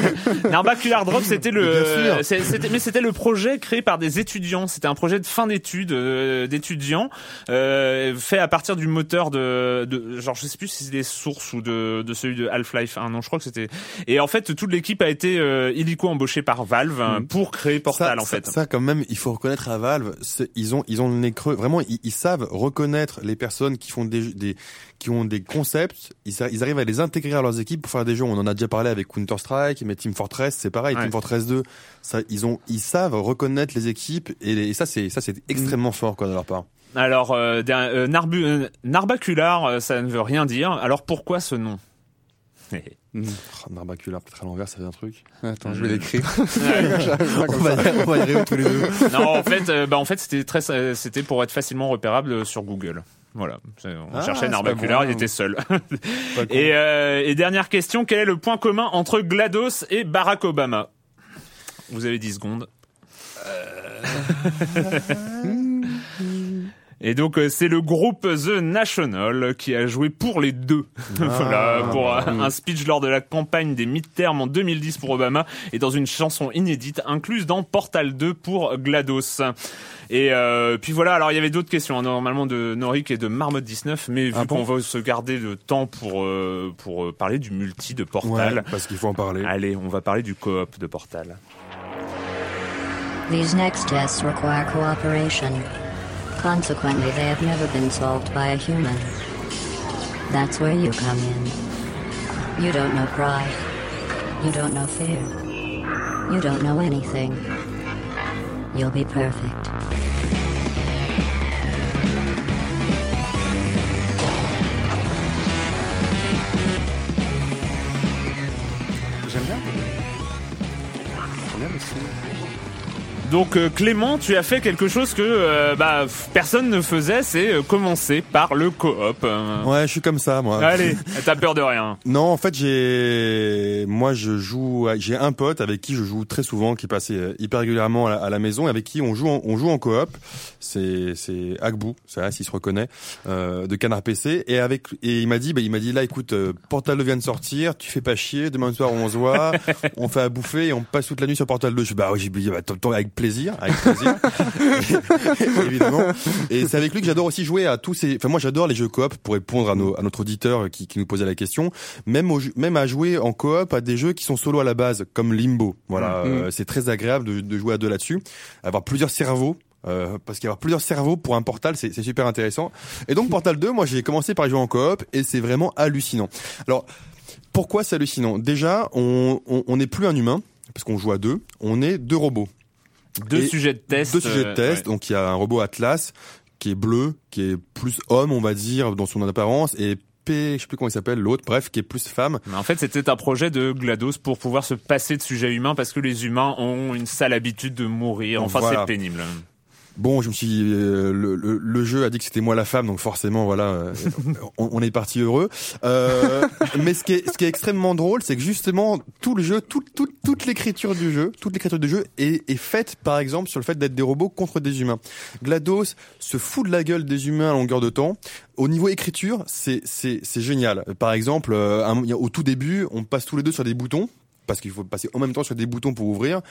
Narbacular Drop c'était le c'était mais c'était le projet créé par des étudiants. C'était un projet de fin d'études euh, d'étudiants euh, fait à partir du moteur de, de genre je sais plus si c'est des sources ou de de celui de Half-Life 1 non je crois que c'était. Et en fait toute l'équipe a été euh, illico embauchée par Valve hein, pour créer Portal ça, en fait. Ça, ça, quand même, il faut reconnaître à Valve, c'est- ils ont, ils ont le nez creux. Vraiment, ils, ils savent reconnaître les personnes qui font des, des qui ont des concepts. Ils, arrivent à les intégrer à leurs équipes pour faire des jeux. On en a déjà parlé avec Counter Strike, mais Team Fortress, c'est pareil. Ouais. Team Fortress 2, ça, ils ont, ils savent reconnaître les équipes et, les- et ça, c'est, ça, c'est extrêmement fort quoi de leur part. alors euh, euh, Narbu- euh, Narbacular ça ne veut rien dire alors pourquoi ce nom? Hmm. Oh, Narbacular, peut-être à l'envers, ça fait un truc. Attends, je vais l'écrire. on, va, y- on va y arriver tous les deux. non, en fait, euh, bah en fait, c'était très, c'était pour être facilement repérable sur Google. Voilà, on Ah, cherchait pas bon. il était seul. Et, euh, et dernière question, quel est le point commun entre GLaDOS et Barack Obama? Vous avez 10 secondes. Et donc euh, c'est le groupe The National qui a joué pour les deux. voilà, pour un speech lors de la campagne des midterms en 2010 pour Obama et dans une chanson inédite incluse dans Portal 2 pour GLaDOS. Et euh, puis voilà, alors il y avait d'autres questions hein, normalement de Norik et de Marmotte 19, mais vu Ah bon qu'on va se garder le temps pour euh, pour parler du multi de Portal, Ouais, parce qu'il faut en parler. allez, on va parler du coop de Portal. These next tests require cooperation. Consequently, they have never been solved by a human. That's where you come in. You don't know pride. You don't know fear. You don't know anything. You'll be perfect. J'aime bien. Donc euh, Clément, tu as fait quelque chose que euh, bah, personne ne faisait, c'est euh, commencer par le coop. Euh, Ouais, je suis comme ça, moi. Allez, t'as peur de rien. Non, en fait, j'ai, moi, je joue, j'ai un pote avec qui je joue très souvent, qui passait hyper régulièrement à la, à la maison, et avec qui on joue, en, on joue en coop. C'est, c'est Agbou, c'est là, s'il se reconnaît, euh, de Canard PC, et avec, et il m'a dit, bah, il m'a dit là, écoute, euh, Portal 2 vient de sortir, tu fais pas chier, demain soir on se voit, on fait à bouffer et on passe toute la nuit sur Portal 2. Je dis, bah, oui, j'ai dit, bah, avec plaisir, avec plaisir, évidemment. Et c'est avec lui que j'adore aussi jouer à tous ces, enfin, moi, j'adore les jeux coop pour répondre à nos, à notre auditeur qui, qui nous posait la question. Même au, même à jouer en coop à des jeux qui sont solo à la base comme Limbo. Voilà euh, c'est très agréable de, de jouer à deux là-dessus. Avoir plusieurs cerveaux euh, parce qu'avoir plusieurs cerveaux pour un portal c'est super intéressant. Et donc Portal 2 moi j'ai commencé par y jouer en coop et c'est vraiment hallucinant. Alors pourquoi c'est hallucinant? Déjà on on on n'est plus un humain parce qu'on joue à deux on est deux robots Deux Et sujets de test. deux sujets de euh, test. ouais. Donc il y a un robot Atlas qui est bleu, qui est plus homme, on va dire, dans son apparence, et P, je sais plus comment il s'appelle, l'autre, bref, qui est plus femme. Mais en fait, c'était un projet de GLaDOS pour pouvoir se passer de sujets humains parce que les humains ont une sale habitude de mourir. Enfin, Voilà. c'est pénible. Bon, je me suis, euh, le, le, le jeu a dit que c'était moi la femme, donc forcément, voilà, euh, on, on est parti heureux. Euh, mais ce qui est, ce qui est extrêmement drôle, c'est que justement tout le jeu, tout, tout, toute l'écriture du jeu, toute l'écriture du jeu est, est faite, par exemple, sur le fait d'être des robots contre des humains. Glados se fout de la gueule des humains à longueur de temps. Au niveau écriture, c'est, c'est, c'est génial. Par exemple, euh, au tout début, on passe tous les deux sur des boutons parce qu'il faut passer en même temps sur des boutons pour ouvrir.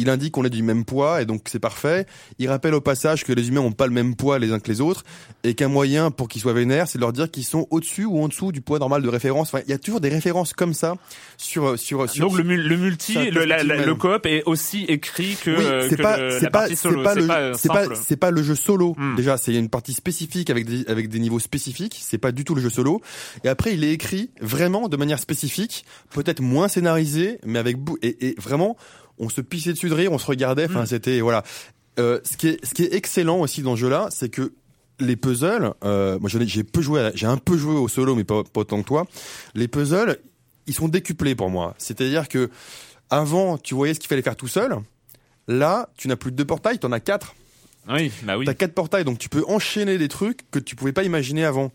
Il indique qu'on est du même poids et donc c'est parfait. Il rappelle au passage que les humains n'ont pas le même poids les uns que les autres et qu'un moyen pour qu'ils soient vénères, c'est de leur dire qu'ils sont au-dessus ou en dessous du poids normal de référence. Enfin, il y a toujours des références comme ça sur sur sur. Donc le, le multi, le, la- la- perspective le coop est aussi écrit que, Oui, euh, c'est pas, le- c'est pas, c'est pas le, c'est pas, c'est pas le jeu solo. Hmm. Déjà, c'est une partie spécifique avec des, avec des niveaux spécifiques. C'est pas du tout le jeu solo. Et après, il est écrit vraiment de manière spécifique, peut-être moins scénarisé, mais avec et, et vraiment, on se pissait dessus de rire, on se regardait. Enfin, Hmm. c'était voilà. Euh, ce qui est, ce qui est excellent aussi dans ce jeu-là, c'est que les puzzles, euh, moi j'ai peu joué, j'ai un peu joué au solo, mais pas, pas autant que toi. Les puzzles, ils sont décuplés pour moi. C'est-à-dire que avant, tu voyais ce qu'il fallait faire tout seul. Là, tu n'as plus de deux portails, tu en as quatre. Oui, bah oui. T'as quatre portails, donc tu peux enchaîner des trucs que tu pouvais pas imaginer avant.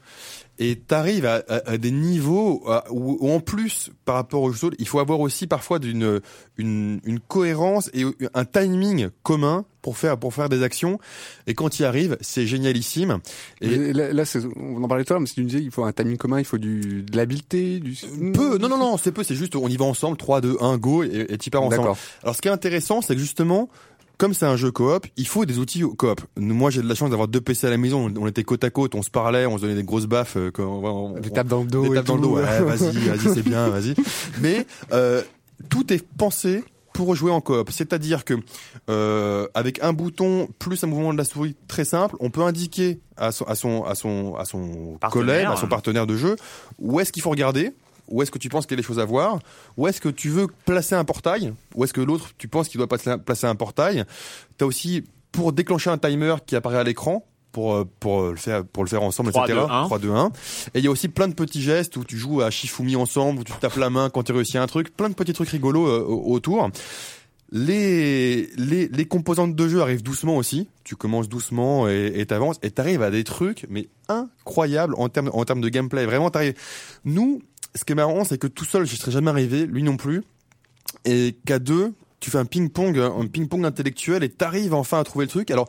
Et t'arrives à, à, à des niveaux où, où en plus, par rapport au jeu solo, il faut avoir aussi parfois d'une une, une cohérence et un timing commun pour faire pour faire des actions. Et quand tu y arrives, c'est génialissime. Et Et là, là, c'est- on en parlait tout à l'heure, mais si tu nous disais, il faut un timing commun, il faut du, de l'habileté, du... peu, non non non, c'est peu, c'est juste on y va ensemble, 3 2 1 go et, et tu pars ensemble. D'accord. Alors ce qui est intéressant, c'est que justement, comme c'est un jeu coop, il faut des outils coop. Moi, j'ai de la chance d'avoir deux PC à la maison. On était côte à côte, on se parlait, on se donnait des grosses baffes. euh, quand on, on- Des tapes dans le dos. des tapes dans le dos. Ouais, vas-y, vas-y, c'est bien, vas-y. Mais euh, tout est pensé pour jouer en coop. C'est-à-dire que euh, avec un bouton plus un mouvement de la souris très simple, on peut indiquer à son à son à son à son Partenaire. collègue, à son partenaire de jeu, où est-ce qu'il faut regarder. Où est-ce que tu penses qu'il y a des choses à voir Où est-ce que tu veux placer un portail Où est-ce que l'autre, tu penses qu'il doit placer un portail T'as aussi, pour déclencher un timer qui apparaît à l'écran, pour, euh, pour, le faire, pour le faire ensemble, 3, etc. 2, 1. 3, 2, 1. Et il y a aussi plein de petits gestes où tu joues à Shifumi ensemble, où tu tapes la main quand tu réussis un truc, plein de petits trucs rigolos euh, au- autour. Les, les, les composantes de jeu arrivent doucement aussi. Tu commences doucement et et t'avances et t'arrives à des trucs mais incroyables en termes en termes de gameplay. Vraiment, t'arrives. Nous, ce qui est marrant, c'est que tout seul, je serais jamais arrivé, lui non plus. Et qu'à deux, tu fais un ping-pong, un ping-pong intellectuel et t'arrives enfin à trouver le truc. Alors,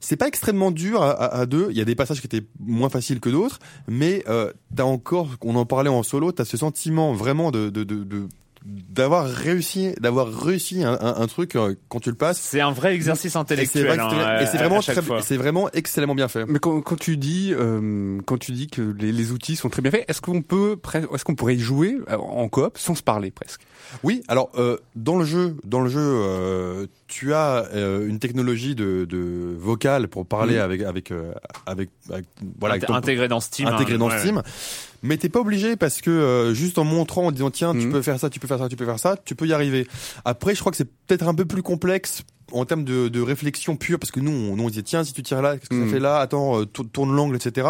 c'est pas extrêmement dur à, deux. Il y a des passages qui étaient moins faciles que d'autres, mais euh, t'as encore, on en parlait en solo, t'as ce sentiment vraiment de, de, de- d'avoir réussi, d'avoir réussi un, un- un truc euh, quand tu le passes. C'est un vrai exercice Et c'est intellectuel. vrai que hein, vraiment, c'est vraiment excellemment bien fait. Mais quand, quand tu dis, euh, quand tu dis que les, les outils sont très bien faits, est-ce qu'on peut, est-ce qu'on pourrait y jouer euh, en coop sans se parler presque? Oui, alors euh, dans le jeu, dans le jeu, euh, tu as euh, une technologie de, de vocal pour parler avec avec euh, avec, avec- voilà avec Inté- ton- intégré dans Steam. intégré hein, dans ouais. Steam. Mais t'es pas obligé parce que euh, juste en montrant, en disant tiens, tu Mhm. peux faire ça, tu peux faire ça, tu peux faire ça, tu peux y arriver. Après, je crois que c'est peut-être un peu plus complexe en termes de, de réflexion pure parce que nous, on, on disait tiens, si tu tires là, qu'est-ce que Mhm. ça fait là? Attends, euh, tourne, l'angle, etc.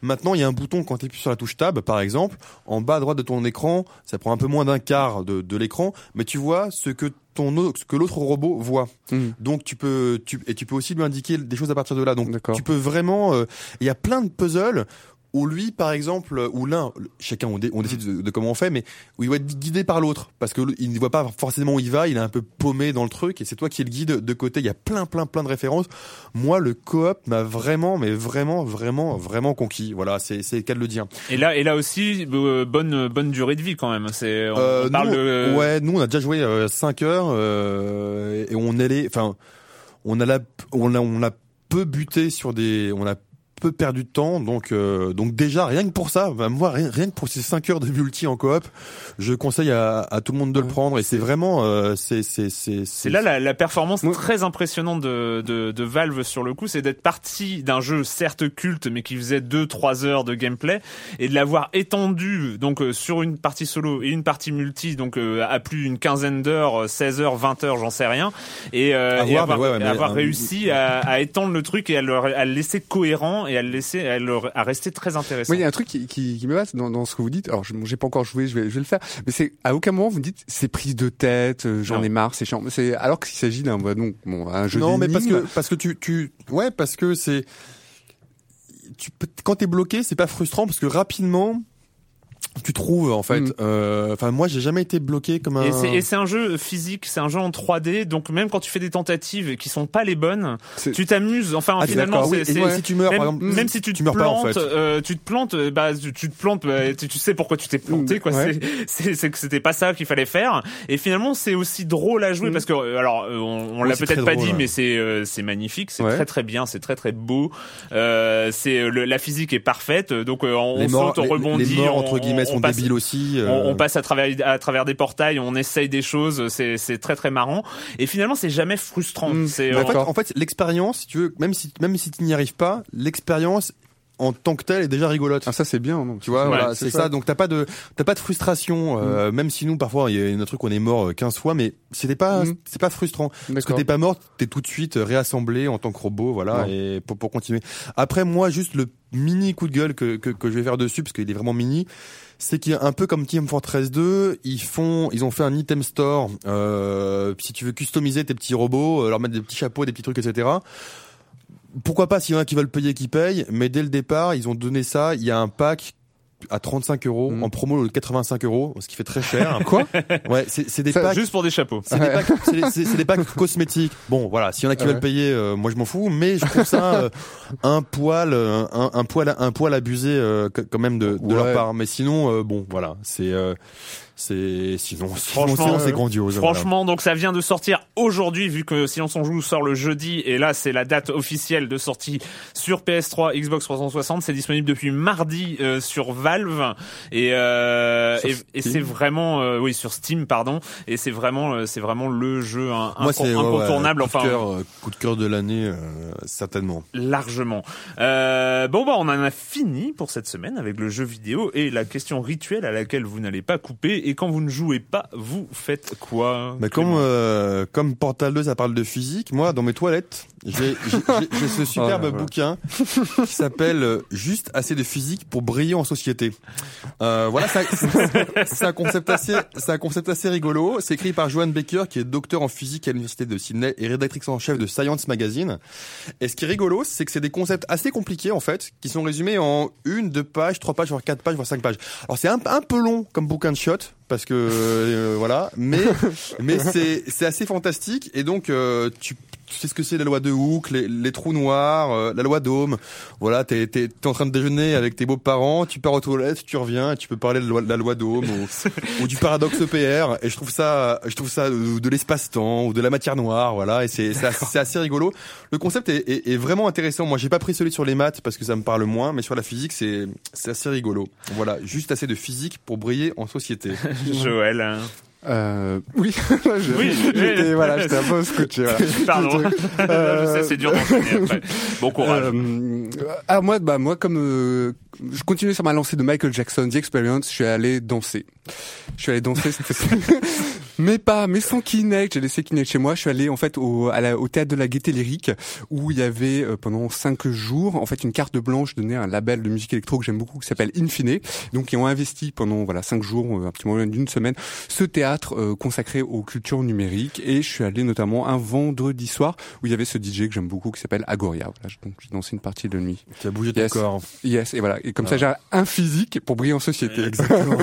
Maintenant, il y a un bouton quand tu appuies sur la touche Tab, par exemple, en bas à droite de ton écran, ça prend un peu moins d'un quart de, de l'écran, mais tu vois ce que ton autre- ce que l'autre robot voit. Hmm. Donc tu peux tu et tu peux aussi lui indiquer des choses à partir de là. Donc tu peux vraiment euh, il y a plein de puzzles où lui par exemple ou l'un chacun on, dé- on décide de, de comment on fait mais où il va être guidé par l'autre parce que l- il ne voit pas forcément où il va, il est un peu paumé dans le truc et c'est toi qui es le guide de côté. Il y a plein plein plein de références. Moi le coop m'a vraiment mais vraiment vraiment vraiment conquis. Voilà, c'est le cas de le dire. Et là, et là aussi, euh, bonne bonne durée de vie quand même. C'est on, Euh, on parle nous, de Ouais, nous on a déjà joué 5 heures euh, et on allait, enfin, on a la, on a, on a peu buté sur des, on a peu perdu de temps, donc euh, donc déjà rien que pour ça, bah, moi rien, rien que pour ces 5 heures de multi en coop, je conseille à, à tout le monde de le prendre et c'est vraiment, euh, c'est c'est c'est là la, la performance très impressionnante de, de, de Valve sur le coup, c'est d'être parti d'un jeu certes culte mais qui faisait 2-3 heures de gameplay et de l'avoir étendu donc euh, sur une partie solo et une partie multi donc euh, à plus d'une quinzaine d'heures, euh, 16 heures, 20 heures, j'en sais rien et, euh, et voir, avoir, ouais, ouais, réussi à, à étendre le truc et à le, à le laisser cohérent et à le laisser à, le, à rester très intéressant. Moi, il y a un truc qui, qui, qui me passe dans, dans ce que vous dites. Alors, je- bon, j'ai pas encore joué, je vais, je vais le faire. Mais c'est à aucun moment vous me dites c'est prise de tête, euh, j'en Non. ai marre, c'est chiant. C'est alors qu'il s'agit d'un donc bon un jeu non mais parce que parce que tu tu ouais parce que c'est tu quand t'es bloqué c'est pas frustrant parce que rapidement tu trouves en fait Mm. euh, enfin moi j'ai jamais été bloqué comme un Et c'est, et c'est un jeu physique, c'est un jeu en 3D, donc même quand tu fais des tentatives qui sont pas les bonnes, tu t'amuses. Enfin, Ah, finalement, oui. c'est- si tu meurs même, par exemple même si tu, tu te meurs pas, en plantes, fait. euh, tu te plantes, euh, bah tu, tu te plantes, bah, tu, tu sais pourquoi tu t'es planté, quoi. Ouais. C'est, c'est, c'est que c'était pas ça qu'il fallait faire. Et finalement, c'est aussi drôle à jouer Mm. parce que, euh, alors, euh, on, on Oui, l'a peut-être pas drôle, dit, ouais. mais c'est, euh, c'est magnifique, c'est Ouais. très très bien, c'est très très beau. Euh, c'est la physique est parfaite, donc euh, on saute, on rebondit, entre guillemets on sont passe- débiles aussi. euh, on, on passe à travers à travers des portails, on essaye des choses, c'est c'est très très marrant. Et finalement, c'est jamais frustrant. Mm, c'est Mais en fait, D'accord. en fait, l'expérience, si tu veux, même si même si tu n'y arrives pas, l'expérience en tant que telle est déjà rigolote. Ah ça c'est bien. Non Tu vois, Ouais, voilà, c'est ça. ça. Donc t'as pas de t'as pas de frustration, euh, même si nous parfois il y a un truc on est mort euh, 15 fois, mais c'était pas Mm. c'est pas frustrant. Parce que t'es pas mort, t'es tout de suite réassemblé en tant que robot, voilà, et pour, pour continuer. Après moi, juste le mini coup de gueule que que, que je vais faire dessus parce qu'il est vraiment mini, c'est qu'il y a un peu comme Team Fortress 2, ils font, ils ont fait un item store. Euh, si tu veux customiser tes petits robots, euh, leur mettre des petits chapeaux, des petits trucs, etc. Pourquoi pas s'il y en a qui veulent payer, qui payent. Mais dès le départ, ils ont donné ça. Il y a un pack à 35 euros Mhm. en promo de 85 euros, ce qui fait très cher. Quoi? Ouais, c'est c'est des Ça, packs. juste pour des chapeaux. C'est des packs, c'est des, packs cosmétiques. Bon, voilà, s'il y en a qui Ouais. veulent payer, euh, moi je m'en fous, mais je trouve ça euh, un poil, euh, un, un poil, un poil abusé euh, quand même de, de Ouais. leur part. Mais sinon, euh, bon, voilà, c'est, euh, c'est, sinon, Franchement, sinon, c'est euh, grandiose. voilà. Franchement, donc ça vient de sortir aujourd'hui, vu que Silence on joue sort le jeudi, et là c'est la date officielle de sortie sur PS3, Xbox 360. C'est disponible depuis mardi euh, sur Valve, et euh, et, c'est vraiment, euh, oui, sur Steam, pardon, et c'est vraiment, euh, c'est vraiment le jeu un, Moi, inco- c'est ouais, ouais, incontournable, coup de cœur, euh, coup de cœur de l'année, euh, certainement. largement. Euh, bon bah on en a fini pour cette semaine avec le jeu vidéo et la question rituelle à laquelle vous n'allez pas couper. Et quand vous ne jouez pas, vous faites quoi Bah, comme, euh, comme Portal 2, ça parle de physique, moi, dans mes toilettes, j'ai j'ai- j'ai- j'ai ce superbe Oh là là. bouquin qui s'appelle euh, Juste assez de physique pour briller en société. Euh, voilà, c'est c'est un concept assez, c'est un concept assez rigolo. C'est écrit par Joanne Baker, qui est docteur en physique à l'université de Sydney et rédactrice en chef de Science Magazine. Et ce qui est rigolo, c'est que c'est des concepts assez compliqués, en fait, qui sont résumés en une, deux pages, trois pages, voire quatre pages, voire cinq pages. Alors c'est un, un peu long comme bouquin de shot, parce que euh, voilà, mais mais c'est c'est assez fantastique. Et donc euh, tu tu sais ce que c'est la loi de Hooke, les, les trous noirs, euh, la loi d'Ohm. Voilà, t'es t'es en train de déjeuner avec tes beaux-parents, tu pars aux toilettes, tu reviens, et tu peux parler de la loi, la loi d'Ohm ou, ou du paradoxe EPR. Et je trouve ça, je trouve ça de, de l'espace-temps ou de la matière noire, voilà. Et c'est assez, assez rigolo. Le concept est, est, est vraiment intéressant. Moi, j'ai pas pris celui sur les maths parce que ça me parle moins, mais sur la physique, c'est c'est assez rigolo. Voilà, juste assez de physique pour briller en société. Joël. hein. Euh, oui, je- Oui, j'étais voilà, j'étais un peu scotché. Voilà. Pardon. Truc. Je sais, c'est dur d'enchaîner après. Bon courage. Euh, ah moi bah moi comme euh, je continuais sur ma lancée de Michael Jackson, The Experience. Je suis allé danser. Je suis allé danser fois mais pas, mais sans Kinect. J'ai laissé Kinect chez moi. Je suis allé en fait au, à la, au théâtre de la Gaîté Lyrique où il y avait euh, pendant cinq jours en fait une carte blanche donnée à un label de musique électro que j'aime beaucoup qui s'appelle Infine. Donc ils ont investi pendant voilà cinq jours, euh, un petit moment d'une semaine, ce théâtre euh, consacré aux cultures numériques. Et je suis allé notamment un vendredi soir où il y avait ce DJ que j'aime beaucoup qui s'appelle Agoria. Voilà, donc j'ai dansé une partie de nuit. Tu as bougé ton Yes. corps. Yes, et voilà. Et comme ça j'ai un physique pour briller en société. Exactement.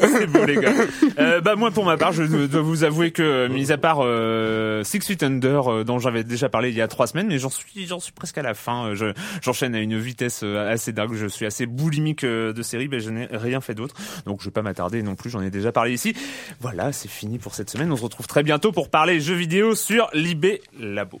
C'est beau les gars. Euh, bah moi pour ma part, je dois vous avouer que mis à part euh, Six Feet Under euh, dont j'avais déjà parlé il y a trois semaines, mais j'en suis j'en suis presque à la fin. Euh, Je j'enchaîne à une vitesse euh, assez dingue. Je suis assez boulimique euh, de série, mais je n'ai rien fait d'autre. Donc je vais pas m'attarder non plus. J'en ai déjà parlé ici. Voilà, c'est fini pour cette semaine. On se retrouve très bientôt pour parler jeux vidéo sur Libé Labo.